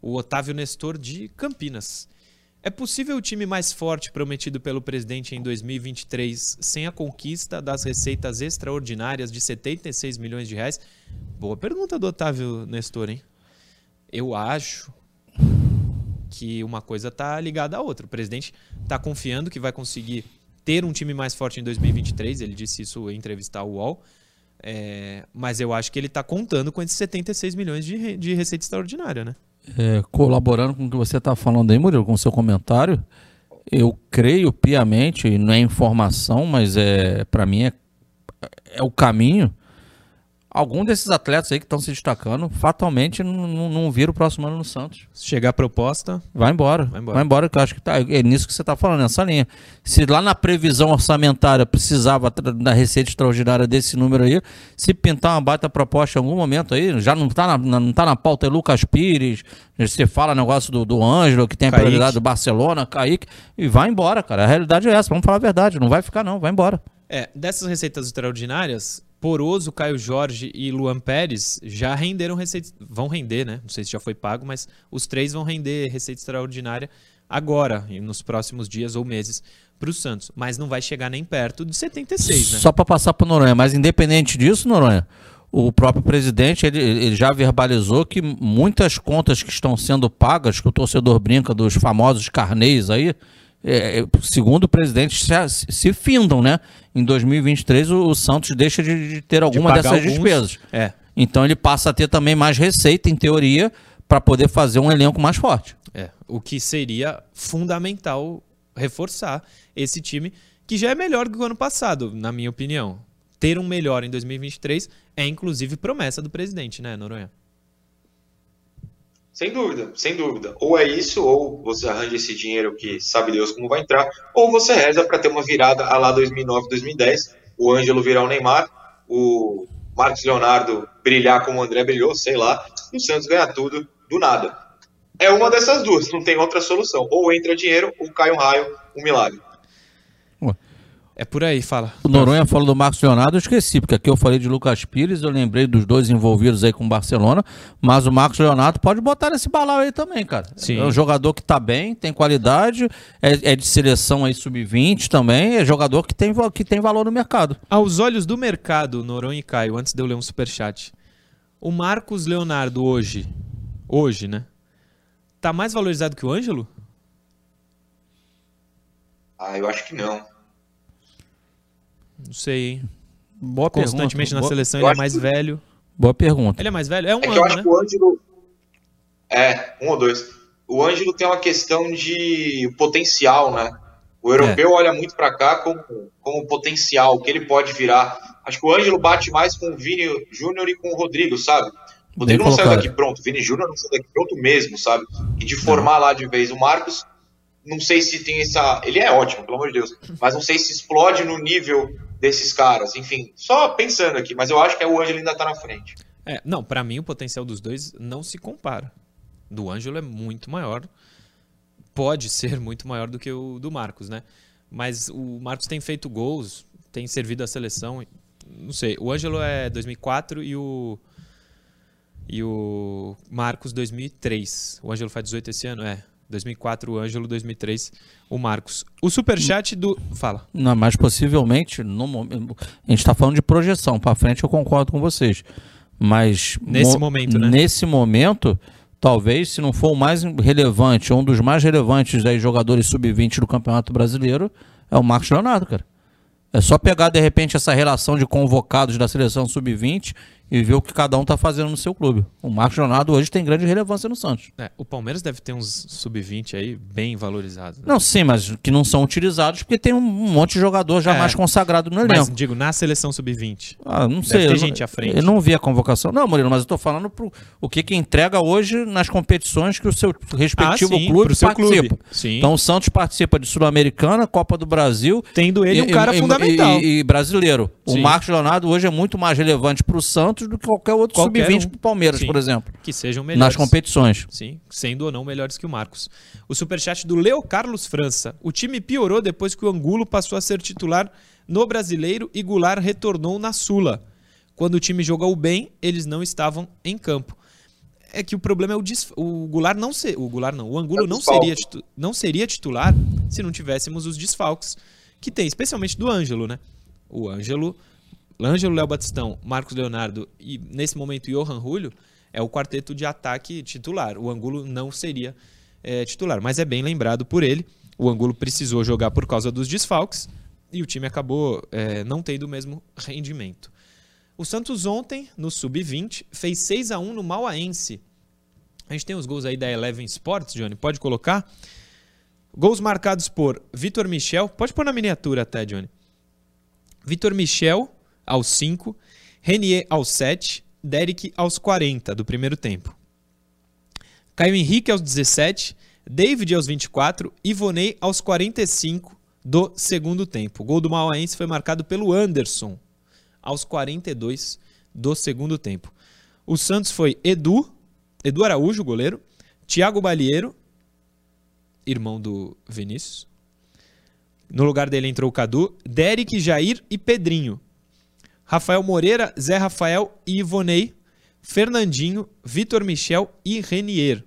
O Otávio Nestor de Campinas. É possível o time mais forte prometido pelo presidente em 2023 sem a conquista das receitas extraordinárias de 76 milhões de reais? Boa pergunta do Otávio Nestor, hein? Eu acho que uma coisa tá ligada à outra. O presidente tá confiando que vai conseguir ter um time mais forte em 2023. Ele disse isso em entrevista ao UOL. É, mas eu acho que ele tá contando com esses 76 milhões de, de receita extraordinária, né? É, colaborando com o que você está falando aí, Murilo, com o seu comentário, eu creio piamente, não é informação, mas é para mim é, é o caminho. Algum desses atletas aí que estão se destacando, fatalmente não, vira o próximo ano no Santos. Se chegar a proposta, Vai embora. Vai Vai embora. embora, que eu acho que tá, é nisso que você está falando, nessa linha. Se lá na previsão orçamentária precisava da receita extraordinária desse número aí, se pintar uma baita proposta em algum momento aí, já não está na, não tá na pauta aí Lucas Pires, você fala negócio do, do Ângelo, que tem a Kaique. prioridade do Barcelona, Kaique, e vai embora, cara. A realidade é essa, vamos falar a verdade, não vai ficar não, vai embora. é, dessas receitas extraordinárias, Poroso, Caio Jorge e Luan Pérez já renderam receitas. Vão render, né? Não sei se já foi pago, mas os três vão render receita extraordinária agora, nos próximos dias ou meses, para o Santos. Mas não vai chegar nem perto de 76, né? Só para passar para Noronha, mas independente disso, Noronha, o próprio presidente ele, ele já verbalizou que muitas contas que estão sendo pagas, que o torcedor brinca dos famosos carnês aí, é, é, segundo o presidente, se, se findam, né? Em 2023 o, o Santos deixa de, de ter alguma pagar dessas alguns- despesas. É. Então ele passa a ter também mais receita, em teoria, para poder fazer um elenco mais forte. É, o que seria fundamental reforçar esse time, que já é melhor do que o ano passado, na minha opinião. Ter um melhor em 2023 é inclusive promessa do presidente, né, Noronha? Sem dúvida, sem dúvida. Ou é isso, ou você arranja esse dinheiro que sabe Deus como vai entrar, ou você reza para ter uma virada a lá 2009, 2010, o Ângelo virar o Neymar, o Marcos Leonardo brilhar como o André brilhou, sei lá, e o Santos ganhar tudo do nada. É uma dessas duas, não tem outra solução. Ou entra dinheiro, ou cai um raio, um milagre. É por aí, fala. O Noronha falou do Marcos Leonardo, eu esqueci, porque aqui eu falei de Lucas Pires, eu lembrei dos dois envolvidos aí com o Barcelona, mas o Marcos Leonardo pode botar nesse balaio aí também, cara. Sim. É um jogador que tá bem, tem qualidade, é, é de seleção aí sub-20 também, é jogador que tem, que tem valor no mercado. Aos olhos do mercado, Noronha e Caio, antes de eu ler um superchat, o Marcos Leonardo hoje, hoje, né? Tá mais valorizado que o Ângelo? Ah, eu acho que não. Não sei, hein? Boa Constantemente pergunta. na Boa, seleção ele é mais que- velho. boa pergunta. Ele é mais velho? É um É que eu ano, acho né? que o Ângelo. É, um ou dois. O Ângelo tem uma questão de potencial, né? O europeu olha muito pra cá como, como potencial, o que ele pode virar. Acho que o Ângelo bate mais com o Vini Júnior e com o Rodrigo, sabe? O Rodrigo não saiu daqui pronto, o Vini Júnior não saiu daqui pronto mesmo, sabe? E de formar lá de vez. O Marcos, não sei se tem essa. Ele é ótimo, pelo amor de Deus, mas não sei se explode no nível desses caras. Enfim, só pensando aqui, mas eu acho que o Ângelo ainda tá na frente. É, não, pra mim o potencial dos dois não se compara. Do Ângelo é muito maior. Pode ser *laughs* muito maior do que o do Marcos, né? Mas o Marcos tem feito gols, tem servido a seleção. Não sei, o Ângelo é 2004 e o e o Marcos 2003. O Ângelo faz 18 esse ano, é. 2004 o Ângelo, 2003 o Marcos. O superchat do fala. Não, mas possivelmente, no momento, a gente está falando de projeção. Para frente eu concordo com vocês. Mas Nesse momento, né? Nesse momento, talvez, se não for o mais relevante, um dos mais relevantes aí, jogadores sub-20 do Campeonato Brasileiro, é o Marcos Leonardo, cara. É só pegar, de repente, essa relação de convocados da seleção sub-20 e ver o que cada um tá fazendo no seu clube. O Marcos Leonardo hoje tem grande relevância no Santos. É, o Palmeiras deve ter uns sub-20 aí bem valorizados. né? Não, sim, mas que não são utilizados porque tem um monte de jogador já É. mais consagrado no elenco. Mas digo, na seleção sub-20. Ah, não sei. não- gente à frente. Eu não vi a convocação. Não, Murilo, mas eu tô falando pro, o que que entrega hoje nas competições que o seu respectivo Ah, sim, clube seu participa. clube. Sim. Então o Santos participa de Sul-Americana, Copa do Brasil. Tendo ele um e- cara e- fundamental. E, e brasileiro. Sim. O Marcos Leonardo hoje é muito mais relevante pro Santos do que qualquer outro Qualquer sub-20 um. pro Palmeiras, Sim. por exemplo. que sejam melhores. Nas competições. Sim, sendo ou não melhores que o Marcos. O superchat do Leo Carlos França. O time piorou depois que o Angulo passou a ser titular no Brasileiro e Goulart retornou na Sula. Quando o time jogou bem, eles não estavam em campo. É que o problema é o des... o Goulart não ser, o Goulart não, o Angulo É não seria titu- não seria titular se não tivéssemos os desfalques que tem, especialmente do Ângelo, né? O Ângelo, Ângelo, Léo Batistão, Marcos Leonardo e nesse momento Johan Julio é o quarteto de ataque titular. O Angulo não seria é, titular, mas é bem lembrado por ele. O Angulo precisou jogar por causa dos desfalques e o time acabou é, não tendo o mesmo rendimento. O Santos ontem, no Sub-20, fez 6 a 1 no Mauaense. A gente tem os gols aí da Eleven Sports, Johnny, pode colocar? Gols marcados por Vitor Michel, pode pôr na miniatura até, Johnny. Vitor Michel aos 5, Renier aos 7, Derek aos 40 do primeiro tempo. Caio Henrique aos 17, David aos 24, Ivonei aos 45 do segundo tempo. O gol do Mauaense foi marcado pelo Anderson aos 42 do segundo tempo. O Santos foi Edu, Edu Araújo, goleiro, Thiago Balieiro, irmão do Vinícius. No lugar dele entrou o Cadu, Derek, Jair e Pedrinho. Rafael Moreira, Zé Rafael e Ivonei, Fernandinho, Vitor Michel e Renier.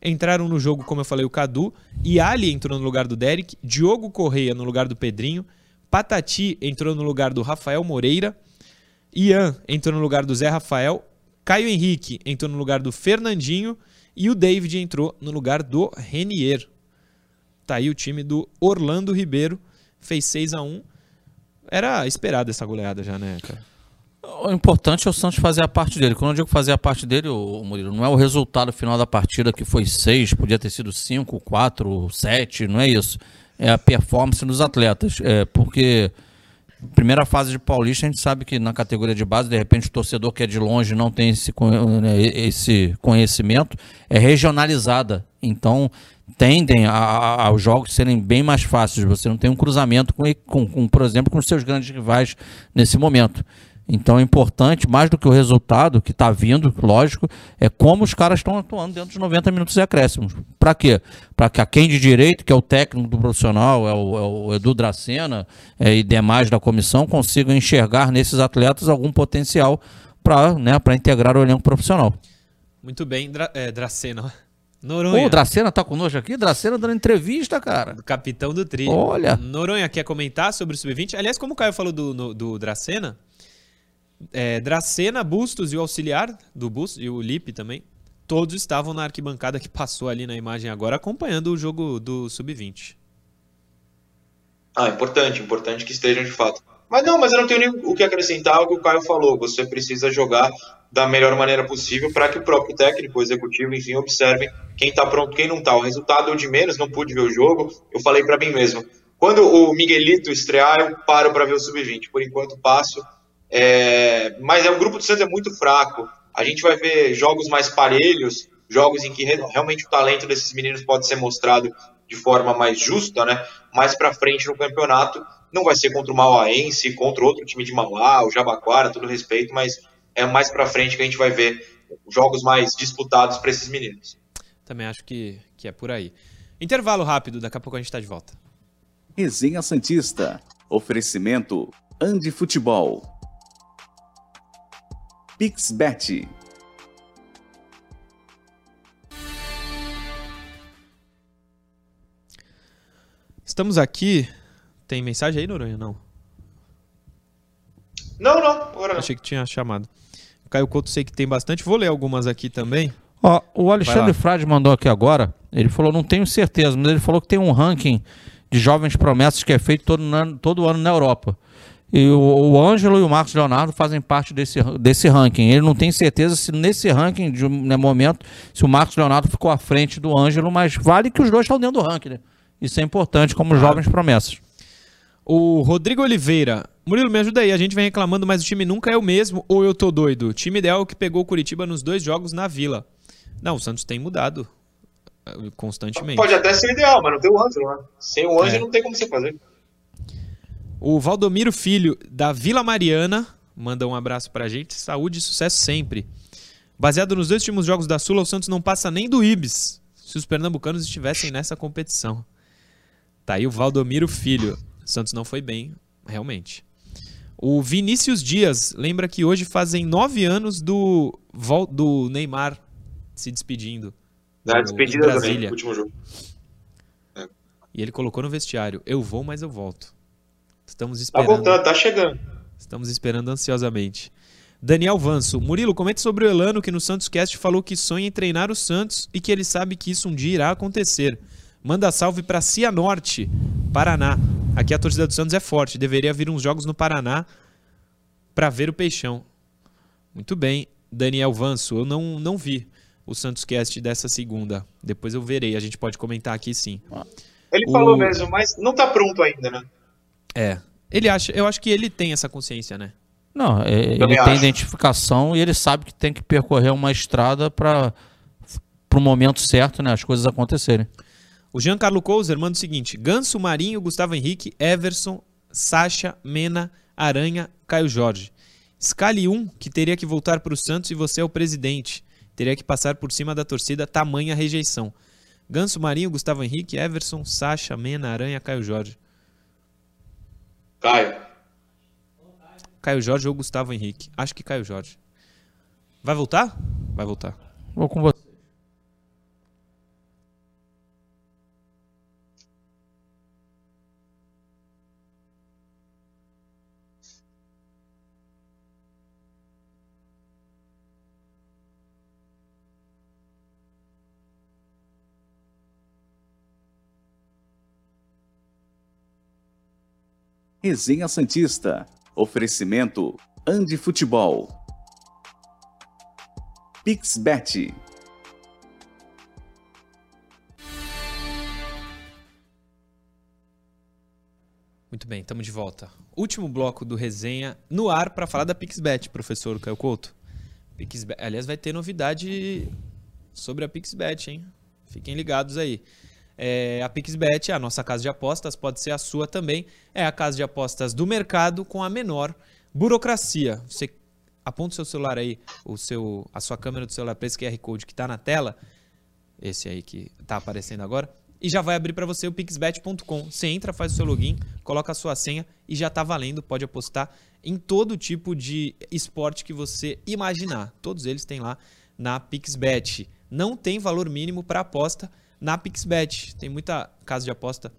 Entraram no jogo, como eu falei, o Cadu, e Ali entrou no lugar do Derek, Diogo Correia no lugar do Pedrinho, Patati entrou no lugar do Rafael Moreira, Ian entrou no lugar do Zé Rafael, Caio Henrique entrou no lugar do Fernandinho e o David entrou no lugar do Renier. Tá aí o time do Orlando Ribeiro, fez 6 a 1 Era esperada essa goleada já, né, cara? O importante é o Santos fazer a parte dele. Quando eu digo fazer a parte dele, o Murilo, não é o resultado final da partida que foi 6, podia ter sido 5, 4, 7, não é isso. É a performance dos atletas. É porque primeira fase de Paulista, a gente sabe que na categoria de base, de repente, o torcedor que é de longe não tem esse, né, esse conhecimento, é regionalizada. Então, tendem aos jogos serem bem mais fáceis. Você não tem um cruzamento, com, com, com, por exemplo, com os seus grandes rivais nesse momento. Então é importante, mais do que o resultado que está vindo, lógico, é como os caras estão atuando dentro dos 90 minutos de acréscimos. Para quê? Para que a quem de direito, que é o técnico do profissional, é o, é o Edu Dracena é, e demais da comissão, consigam enxergar nesses atletas algum potencial para né, integrar o elenco profissional. Muito bem, Dra é, Dracena. Noronha. O Dracena tá conosco aqui? Dracena dando entrevista, cara. Do capitão do trio. Olha. Noronha quer comentar sobre o Sub-20? Aliás, como o Caio falou do, no, do Dracena, é, Dracena, Bustos e o auxiliar do Bustos, e o Lipe também, todos estavam na arquibancada que passou ali na imagem agora, acompanhando o jogo do Sub-20. Ah, importante, importante que estejam de fato. Mas não, mas eu não tenho nem o que acrescentar ao que o Caio falou. Você precisa jogar da melhor maneira possível para que o próprio técnico, o executivo, enfim, observem quem está pronto, quem não está. O resultado é de menos, não pude ver o jogo. Eu falei para mim mesmo. Quando o Miguelito estrear, eu paro para ver o sub-20. Por enquanto passo. É... Mas é o grupo do Santos é muito fraco. A gente vai ver jogos mais parelhos, jogos em que realmente o talento desses meninos pode ser mostrado de forma mais justa, né? Mais para frente no campeonato, não vai ser contra o Mauaense, contra outro time de Mauá, o Jabaquara, todo respeito, mas é mais para frente que a gente vai ver jogos mais disputados para esses meninos. Também acho que, que é por aí. Intervalo rápido, daqui a pouco a gente está de volta. Resenha Santista. Oferecimento Andi Futebol. Pixbet. Estamos aqui. Tem mensagem aí, Noronha? Não. Não, não, agora. Achei que tinha chamado. Caio Couto sei que tem bastante. Vou ler algumas aqui também. Ó, o Alexandre Frade mandou aqui agora. Ele falou, não tenho certeza, mas ele falou que tem um ranking de jovens promessas que é feito todo ano, todo ano na Europa. E o, o Ângelo e o Marcos Leonardo fazem parte desse, desse ranking. Ele não tem certeza se nesse ranking, de né, momento, se o Marcos Leonardo ficou à frente do Ângelo, mas vale que os dois estão dentro do ranking, né? Isso é importante como jovens promessas. O Rodrigo Oliveira. Murilo, me ajuda aí. A gente vem reclamando, mas o time nunca é o mesmo ou eu tô doido? O time ideal é o que pegou o Curitiba nos dois jogos na Vila. Não, o Santos tem mudado eh, constantemente. Pode até ser ideal, mas não tem o Ângelo, né? Sem o Ângelo é. não tem como você fazer. O Valdomiro Filho, da Vila Mariana, manda um abraço pra gente. Saúde e sucesso sempre. Baseado nos dois últimos jogos da Sula, o Santos não passa nem do Ibis, se os pernambucanos estivessem nessa competição. Tá aí o Valdomiro Filho. Santos não foi bem, realmente. O Vinícius Dias lembra que hoje fazem nove anos do, do Neymar se despedindo. Da despedida do Brasília. último jogo. É. E ele colocou no vestiário: Eu vou, mas eu volto. Estamos tá esperando. Tá voltando, tá chegando. Estamos esperando ansiosamente. Daniel Vanso, Murilo, comente sobre o Elano que no Santos Cast falou que sonha em treinar o Santos e que ele sabe que isso um dia irá acontecer. Manda salve para Cianorte, Paraná. Aqui a torcida do Santos é forte. Deveria vir uns jogos no Paraná para ver o Peixão. Muito bem, Daniel Vanso. Eu não, não vi o Santos Cast dessa segunda. Depois eu verei. A gente pode comentar aqui sim. Ele o... falou mesmo, mas não tá pronto ainda, né? É. Ele acha, eu acho que ele tem essa consciência, né? Não, é, ele acho. tem identificação e ele sabe que tem que percorrer uma estrada para o momento certo, né? As coisas acontecerem. O Giancarlo Couser manda o seguinte: Ganso, Marinho, Gustavo Henrique, Everson, Sacha, Mena, Aranha, Caio Jorge. Escale um que teria que voltar para o Santos e você é o presidente. Teria que passar por cima da torcida, tamanha rejeição. Ganso, Marinho, Gustavo Henrique, Everson, Sacha, Mena, Aranha, Caio Jorge. Caio. Caio Jorge ou Gustavo Henrique? Acho que Caio Jorge. Vai voltar? Vai voltar. Vou com você. Resenha Santista. Oferecimento Andi Futebol. Pixbet. Muito bem, estamos de volta. Último bloco do resenha no ar para falar da Pixbet, professor Caio Couto. Pixbet, aliás, vai ter novidade sobre a Pixbet, hein? Fiquem ligados aí. É, a Pixbet, a nossa casa de apostas, pode ser a sua também. É a casa de apostas do mercado com a menor burocracia. Você aponta o seu celular aí, o seu, a sua câmera do celular para esse QR Code que está na tela, esse aí que está aparecendo agora, e já vai abrir para você o pixbet.com. Você entra, faz o seu login, coloca a sua senha e já está valendo. Pode apostar em todo tipo de esporte que você imaginar. Todos eles têm lá na Pixbet. Não tem valor mínimo para aposta na Pixbet. Tem muita casa de aposta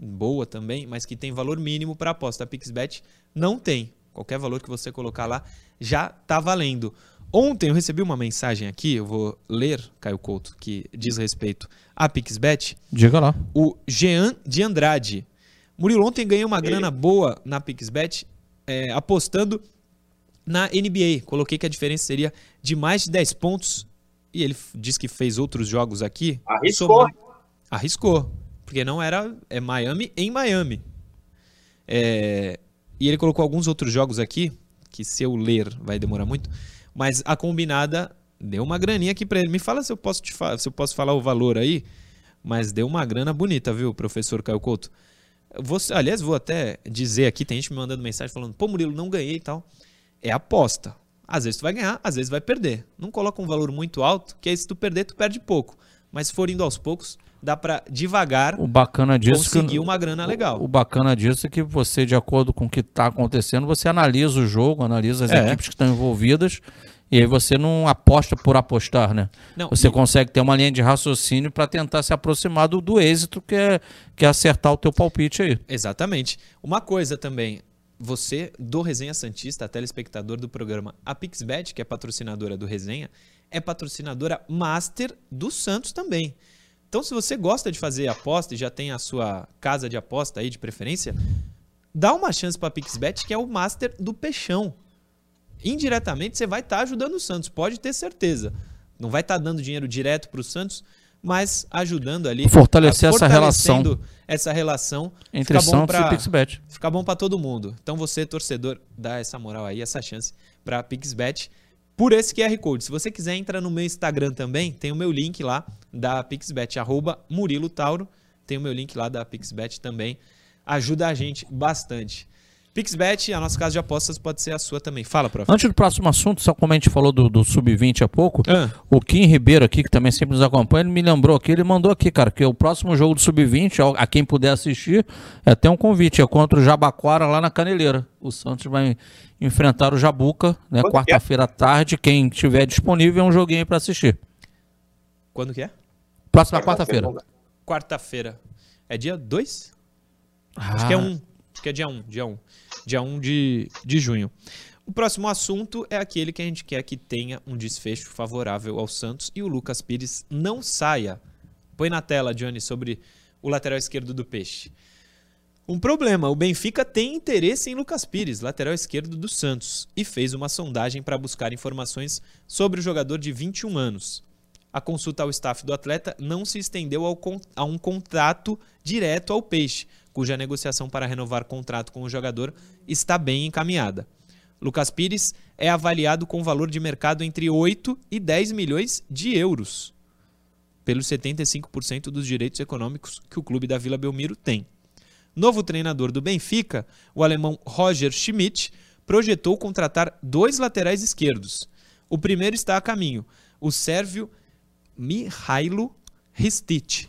boa também, mas que tem valor mínimo para aposta. A Pixbet não tem. Qualquer valor que você colocar lá já está valendo. Ontem eu recebi uma mensagem aqui, eu vou ler, Caio Couto, que diz respeito à Pixbet. Diga lá. O Jean de Andrade. Murilo, ontem ganhei uma grana boa na Pixbet é, apostando na NBA. Coloquei que a diferença seria de mais de 10 pontos. E ele diz que fez outros jogos aqui. Arriscou. Arriscou. Porque não era. É Miami em Miami. É, e ele colocou alguns outros jogos aqui, que se eu ler vai demorar muito. Mas a combinada deu uma graninha aqui para ele. Me fala se eu posso te se eu posso falar o valor aí, mas deu uma grana bonita, viu, professor Caio Couto? Vou, aliás, vou até dizer aqui, tem gente me mandando mensagem falando: "Pô, Murilo, não ganhei e tal". É aposta. Às vezes tu vai ganhar, às vezes vai perder. Não coloca um valor muito alto, que aí se tu perder, tu perde pouco. Mas se for indo aos poucos, dá para devagar o bacana disso conseguir que, uma grana legal. O, o, bacana disso é que você, de acordo com o que está acontecendo, você analisa o jogo, analisa as É. equipes que estão envolvidas e aí você não aposta por apostar, né? Não, Você e- consegue ter uma linha de raciocínio para tentar se aproximar do, do êxito que é, que é acertar o teu palpite aí. Exatamente. Uma coisa também, você do Resenha Santista, telespectador do programa, a Pixbet, que é patrocinadora do Resenha, é patrocinadora master do Santos também. Então, se você gosta de fazer aposta e já tem a sua casa de aposta aí de preferência, dá uma chance para a Pixbet, que é o master do Peixão. Indiretamente, você vai estar ajudando o Santos, pode ter certeza. Não vai estar dando dinheiro direto para o Santos, mas ajudando ali. Fortalecer essa fortalecendo Essa relação Entre Fica bom Santos pra- e Pixbet. Fica bom pra todo mundo. Então você, torcedor, dá essa moral aí, essa chance pra Pixbet por esse QR Code. Se você quiser, entra no meu Instagram também, tem o meu link lá da Pixbet, arroba Murilo Tauro. Tem o meu link lá da Pixbet também. Ajuda a gente bastante. Pixbet, a nossa casa de apostas pode ser a sua também. Fala, prof. Antes do próximo assunto, só como a gente falou do, do Sub-20 há pouco, Ah. o Kim Ribeiro aqui, que também sempre nos acompanha, ele me lembrou aqui, ele mandou aqui, cara, que o próximo jogo do Sub-20, ao- a quem puder assistir, é até um convite, é contra o Jabaquara lá na Caneleira. O Santos vai enfrentar o Jabuca, né, é? quarta-feira à tarde, quem tiver disponível é um joguinho aí pra assistir. Quando que é? Próxima quarta-feira. Quarta-feira. É dia 2? Acho que é um. Acho que é dia 1, um, dia 1. Um. Dia 1 um de, de junho. O próximo assunto é aquele que a gente quer que tenha um desfecho favorável ao Santos e o Lucas Pires não saia. Põe na tela, Johnny, sobre o lateral esquerdo do Peixe. Um problema, o Benfica tem interesse em Lucas Pires, lateral esquerdo do Santos, e fez uma sondagem para buscar informações sobre o jogador de 21 anos. A consulta ao staff do atleta não se estendeu ao a um contrato direto ao Peixe, cuja negociação para renovar contrato com o jogador está bem encaminhada. Lucas Pires é avaliado com valor de mercado entre 8 e 10 milhões de euros, pelos 75% dos direitos econômicos que o clube da Vila Belmiro tem. Novo treinador do Benfica, o alemão Roger Schmidt, projetou contratar dois laterais esquerdos. O primeiro está a caminho, o sérvio Mihailo Ristic.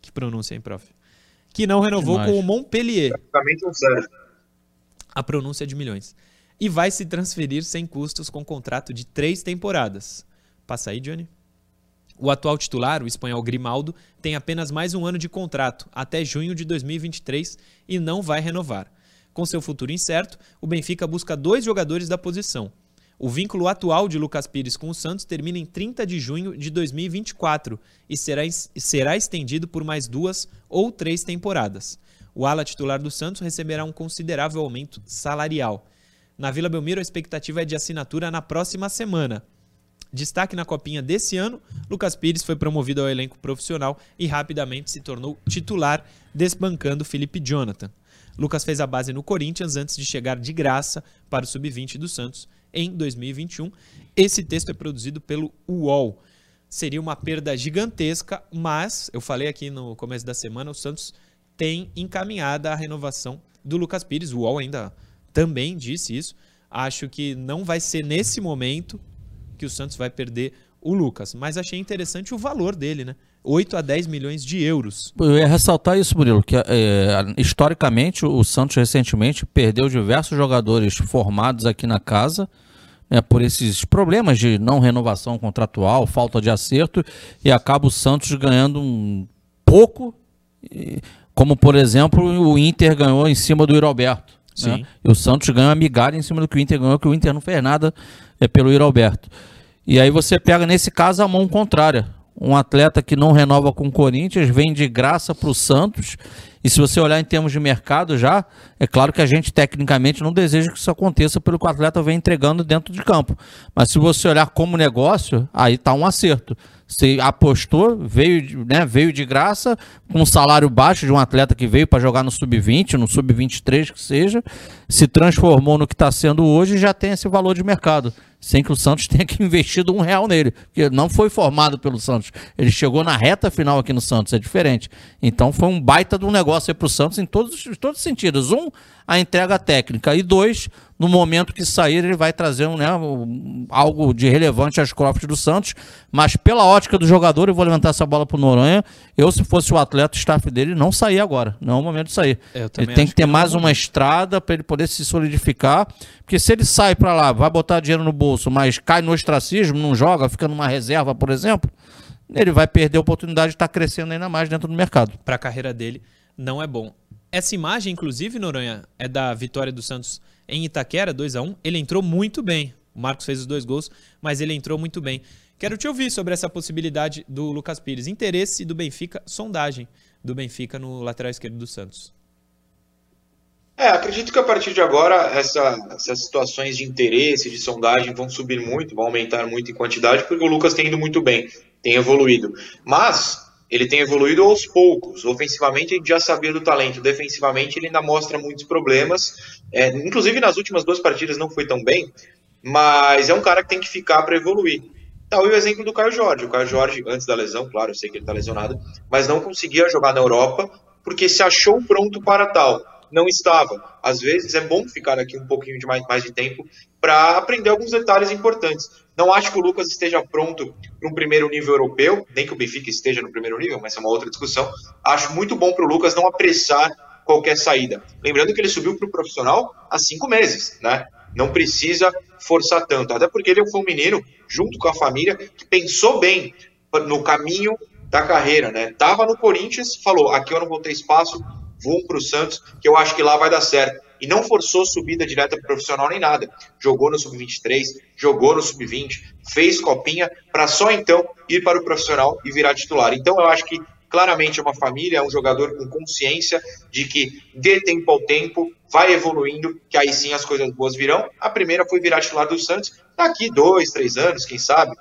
Que pronúncia, hein, prof? Que não renovou Demais. com o Montpellier Praticamente um a pronúncia de milhões. E vai se transferir sem custos com contrato de três temporadas. Passa aí, Johnny. O atual titular, o espanhol Grimaldo, tem apenas mais um ano de contrato, até junho de 2023, e não vai renovar. Com seu futuro incerto, o Benfica busca dois jogadores da posição. O vínculo atual de Lucas Pires com o Santos termina em 30 de junho de 2024 e será, será estendido por mais duas ou três temporadas. O ala titular do Santos receberá um considerável aumento salarial. Na Vila Belmiro, a expectativa é de assinatura na próxima semana. Destaque na copinha desse ano, Lucas Pires foi promovido ao elenco profissional e rapidamente se tornou titular, desbancando Felipe Jonathan. Lucas fez a base no Corinthians antes de chegar de graça para o sub-20 do Santos em 2021. Esse texto é produzido pelo UOL. Seria uma perda gigantesca, mas eu falei aqui no começo da semana, o Santos tem encaminhada a renovação do Lucas Pires. O UOL ainda também disse isso. Acho que não vai ser nesse momento que o Santos vai perder o Lucas. Mas achei interessante o valor dele, né? 8 a 10 milhões de euros. Eu ia ressaltar isso, Murilo, que é, historicamente o Santos recentemente perdeu diversos jogadores formados aqui na casa. né, por esses problemas de não renovação contratual, falta de acerto, e acaba o Santos ganhando um pouco, como por exemplo o Inter ganhou em cima do Iroberto. Né? E o Santos ganha uma migalha em cima do que o Inter ganhou, que o Inter não fez nada é, pelo Iroberto. E aí você pega, nesse caso, a mão contrária. Um atleta que não renova com o Corinthians vem de graça para o Santos. E se você olhar em termos de mercado já, é claro que a gente tecnicamente não deseja que isso aconteça pelo que o atleta vem entregando dentro de campo. Mas se você olhar como negócio, aí está um acerto. Você apostou, veio, né, veio de graça, com um salário baixo de um atleta que veio para jogar no sub-20, no sub-23 que seja, se transformou no que está sendo hoje e já tem esse valor de mercado sem que o Santos tenha que *laughs* investido um real nele, porque não foi formado pelo Santos. Ele chegou na reta final aqui no Santos, é diferente. Então foi um baita de um negócio aí para o Santos em todos, em todos os sentidos. Um, a entrega técnica, e dois, no momento que sair, ele vai trazer um, né, um, algo de relevante às cofres do Santos, mas pela ótica do jogador, eu vou levantar essa bola para o Noronha, eu se fosse o atleta, o staff dele, não sair agora, não é o momento de sair. Ele tem que ter que mais uma estrada para ele poder se solidificar, porque se ele sai para lá, vai botar dinheiro no bolso, mas cai no ostracismo, não joga, fica numa reserva, por exemplo, ele vai perder a oportunidade de estar crescendo ainda mais dentro do mercado. Para a carreira dele, não é bom. Essa imagem, inclusive, Noronha, é da vitória do Santos em Itaquera, 2 a 1 Ele entrou muito bem. O Marcos fez os dois gols, mas ele entrou muito bem. Quero te ouvir sobre essa possibilidade do Lucas Pires. Interesse do Benfica, sondagem do Benfica no lateral esquerdo do Santos. É, acredito que a partir de agora essa, essas situações de interesse, de sondagem vão subir muito, vão aumentar muito em quantidade, porque o Lucas tem ido muito bem, tem evoluído. Mas ele tem evoluído aos poucos. Ofensivamente, a gente já sabia do talento. Defensivamente, ele ainda mostra muitos problemas. É, inclusive, nas últimas duas partidas não foi tão bem, mas é um cara que tem que ficar para evoluir. Tá o exemplo do Caio Jorge. O Caio Jorge, antes da lesão, claro, eu sei que ele está lesionado, mas não conseguia jogar na Europa porque se achou pronto para tal. Não estava. Às vezes é bom ficar aqui um pouquinho de mais, mais de tempo para aprender alguns detalhes importantes. Não acho que o Lucas esteja pronto para um primeiro nível europeu, nem que o Benfica esteja no primeiro nível, mas é uma outra discussão. Acho muito bom para o Lucas não apressar qualquer saída. Lembrando que ele subiu para o profissional há cinco meses, né? Não precisa forçar tanto, até porque ele foi um menino, junto com a família, que pensou bem no caminho da carreira, né? Tava no Corinthians, falou: aqui eu não vou ter espaço, vou para o Santos, que eu acho que lá vai dar certo e não forçou subida direta para profissional nem nada. Jogou no sub-23, jogou no sub-20, fez copinha para só então ir para o profissional e virar titular. Então eu acho que claramente é uma família, é um jogador com consciência de que dê tempo ao tempo, vai evoluindo, que aí sim as coisas boas virão. A primeira foi virar titular do Santos, daqui dois, três anos, quem sabe.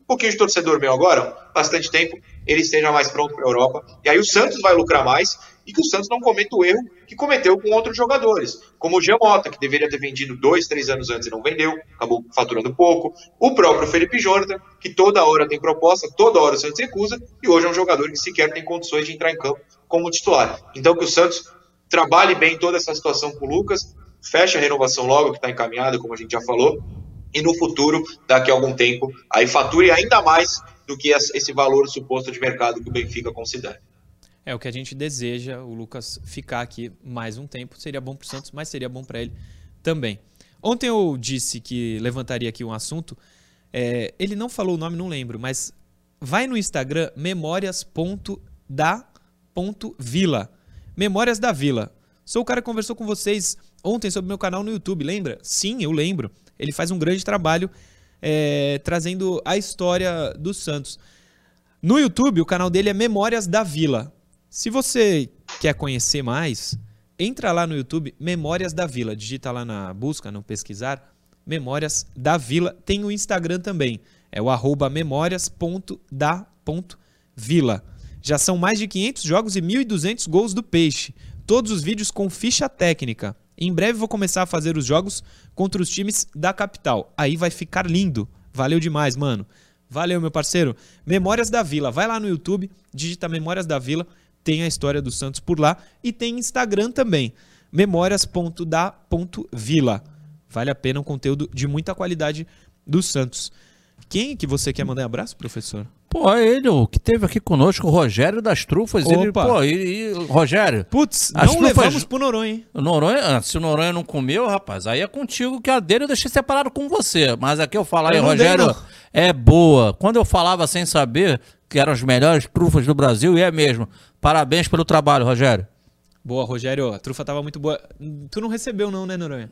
Um pouquinho de torcedor meu agora, bastante tempo, ele esteja mais pronto para a Europa. E aí o Santos vai lucrar mais e que o Santos não cometa o erro que cometeu com outros jogadores, como o Giamota, que deveria ter vendido dois, três anos antes e não vendeu, acabou faturando pouco, o próprio Felipe Jonathan, que toda hora tem proposta, toda hora o Santos recusa, e hoje é um jogador que sequer tem condições de entrar em campo como titular. Então que o Santos trabalhe bem toda essa situação com o Lucas, feche a renovação logo, que está encaminhada, como a gente já falou, e no futuro, daqui a algum tempo, aí fature ainda mais do que esse valor suposto de mercado que o Benfica considera. É o que a gente deseja, o Lucas ficar aqui mais um tempo. Seria bom para o Santos, mas seria bom para ele também. Ontem eu disse que levantaria aqui um assunto. É, ele não falou o nome, não lembro, mas vai no Instagram memórias.da.vila. Memórias da Vila. Sou o cara que conversou com vocês ontem sobre meu canal no YouTube, lembra? Sim, eu lembro. Ele faz um grande trabalho é, trazendo a história do Santos. No YouTube, o canal dele é Memórias da Vila. Se você quer conhecer mais, entra lá no YouTube Memórias da Vila. Digita lá na busca, no pesquisar, Memórias da Vila. Tem o Instagram também. É o arroba memórias.da.vila. Já são mais de 500 jogos e 1.200 gols do Peixe. Todos os vídeos com ficha técnica. Em breve vou começar a fazer os jogos contra os times da capital. Aí vai ficar lindo. Valeu demais, mano. Valeu, meu parceiro. Memórias da Vila. Vai lá no YouTube, digita Memórias da Vila. Tem a história do Santos por lá. E tem Instagram também. Memórias.da.vila. Vale a pena um conteúdo de muita qualidade do Santos. Quem que você quer mandar um abraço, professor? Pô, é ele, o que teve aqui conosco, o Rogério das Trufas. Ele, Opa. pô, e, e- Rogério, Putz, As não trufas- levamos pro Noronha, hein? o Noronha, ah, se o Noronha não comeu, rapaz, aí é contigo que a dele eu deixei separado com você. Mas aqui eu falo aí, Eu dei, Rogério, não. é boa. Quando eu falava sem saber que eram as melhores trufas do Brasil, e é mesmo. Parabéns pelo trabalho, Rogério. Boa, Rogério. A trufa tava muito boa. Tu não recebeu, não, né, Noronha?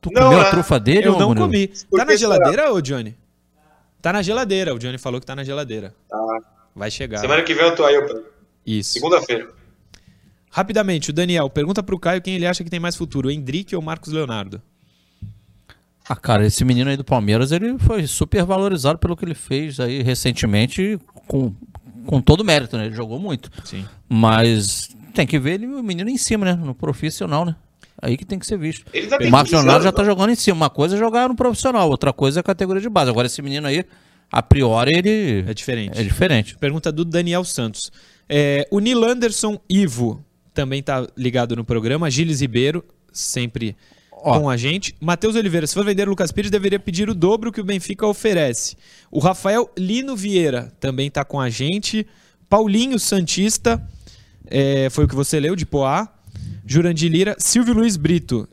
Tu Não, comeu a trufa dele, Eu ô, não Murilo? comi. Tá na será? geladeira, ô Johnny? Tá na geladeira. O Johnny falou que tá na geladeira. Tá. Vai chegar. Semana que vem eu tô aí, eu pego. Isso. Segunda-feira. Rapidamente, o Daniel pergunta pro Caio quem ele acha que tem mais futuro, o Hendrick ou o Marcos Leonardo? Ah, cara, esse menino aí do Palmeiras, ele foi super valorizado pelo que ele fez aí recentemente, com, com todo mérito, né? Ele jogou muito. Sim. Mas tem que ver ele, o menino em cima, né? No profissional, né? Aí que tem que ser visto. Ele tá O Marcos bem Leonardo já tá jogando em cima. Uma coisa é jogar no profissional, outra coisa é a categoria de base. Agora esse menino aí, a priori, ele É diferente. é diferente. Pergunta do Daniel Santos. É, o Nil Anderson Ivo também tá ligado no programa. Gilles Ribeiro, sempre Ó. com a gente. Matheus Oliveira, se for vender o Lucas Pires, deveria pedir o dobro que o Benfica oferece. O Rafael Lino Vieira também tá com a gente. Paulinho Santista, é, foi o que você leu, de Poá. Jurandir Lira, Silvio Luiz Brito,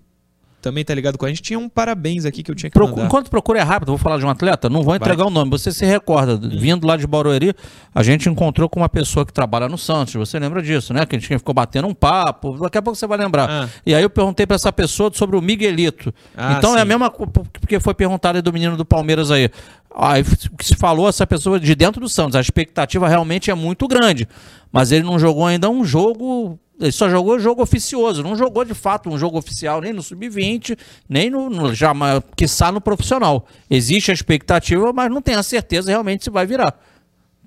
também tá ligado com a gente. Tinha um parabéns aqui que eu tinha que Procu- mandar. Enquanto procura é rápido, vou falar de um atleta, não vou entregar o nome. Você se recorda, vindo lá de Barueri, a gente encontrou com uma pessoa que trabalha no Santos. Você lembra disso, né? Que a gente ficou batendo um papo. Daqui a pouco você vai lembrar. Ah. E aí eu perguntei pra essa pessoa sobre o Miguelito. Ah, então é a sim. mesma co- porque foi perguntado aí do menino do Palmeiras aí. Aí o que se falou essa pessoa de dentro do Santos. A expectativa realmente é muito grande. Mas ele não jogou ainda um jogo. Ele só jogou jogo oficioso, não jogou de fato um jogo oficial nem no sub-20, nem no, no jamais, quiçá no profissional. Existe a expectativa, mas não tem a certeza realmente se vai virar.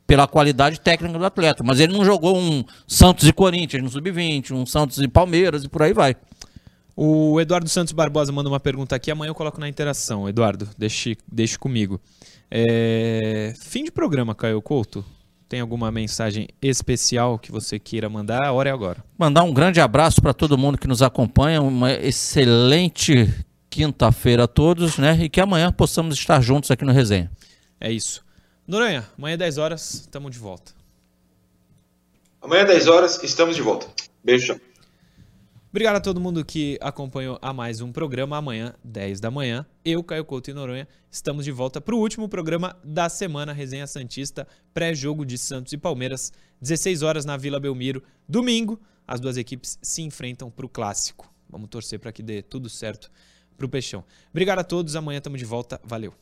Pela qualidade técnica do atleta. Mas ele não jogou um Santos e Corinthians no sub-20, um Santos e Palmeiras e por aí vai. O Eduardo Santos Barbosa manda uma pergunta aqui, amanhã eu coloco na interação. Eduardo, deixe, deixe comigo. É, Fim de programa, Caio Couto. Tem alguma mensagem especial que você queira mandar? A hora é agora. Mandar um grande abraço para todo mundo que nos acompanha, uma excelente quinta-feira a todos, né? E que amanhã possamos estar juntos aqui no Resenha. É isso. Noronha, amanhã 10 horas, estamos de volta. Amanhã, 10 horas, estamos de volta. Beijo, tchau. Obrigado a todo mundo que acompanhou a mais um programa. Amanhã, 10 da manhã, eu, Caio Couto e Noronha, estamos de volta para o último programa da semana, Resenha Santista, pré-jogo de Santos e Palmeiras, 16 horas na Vila Belmiro. Domingo, as duas equipes se enfrentam para o Clássico. Vamos torcer para que dê tudo certo para o Peixão. Obrigado a todos, amanhã estamos de volta. Valeu.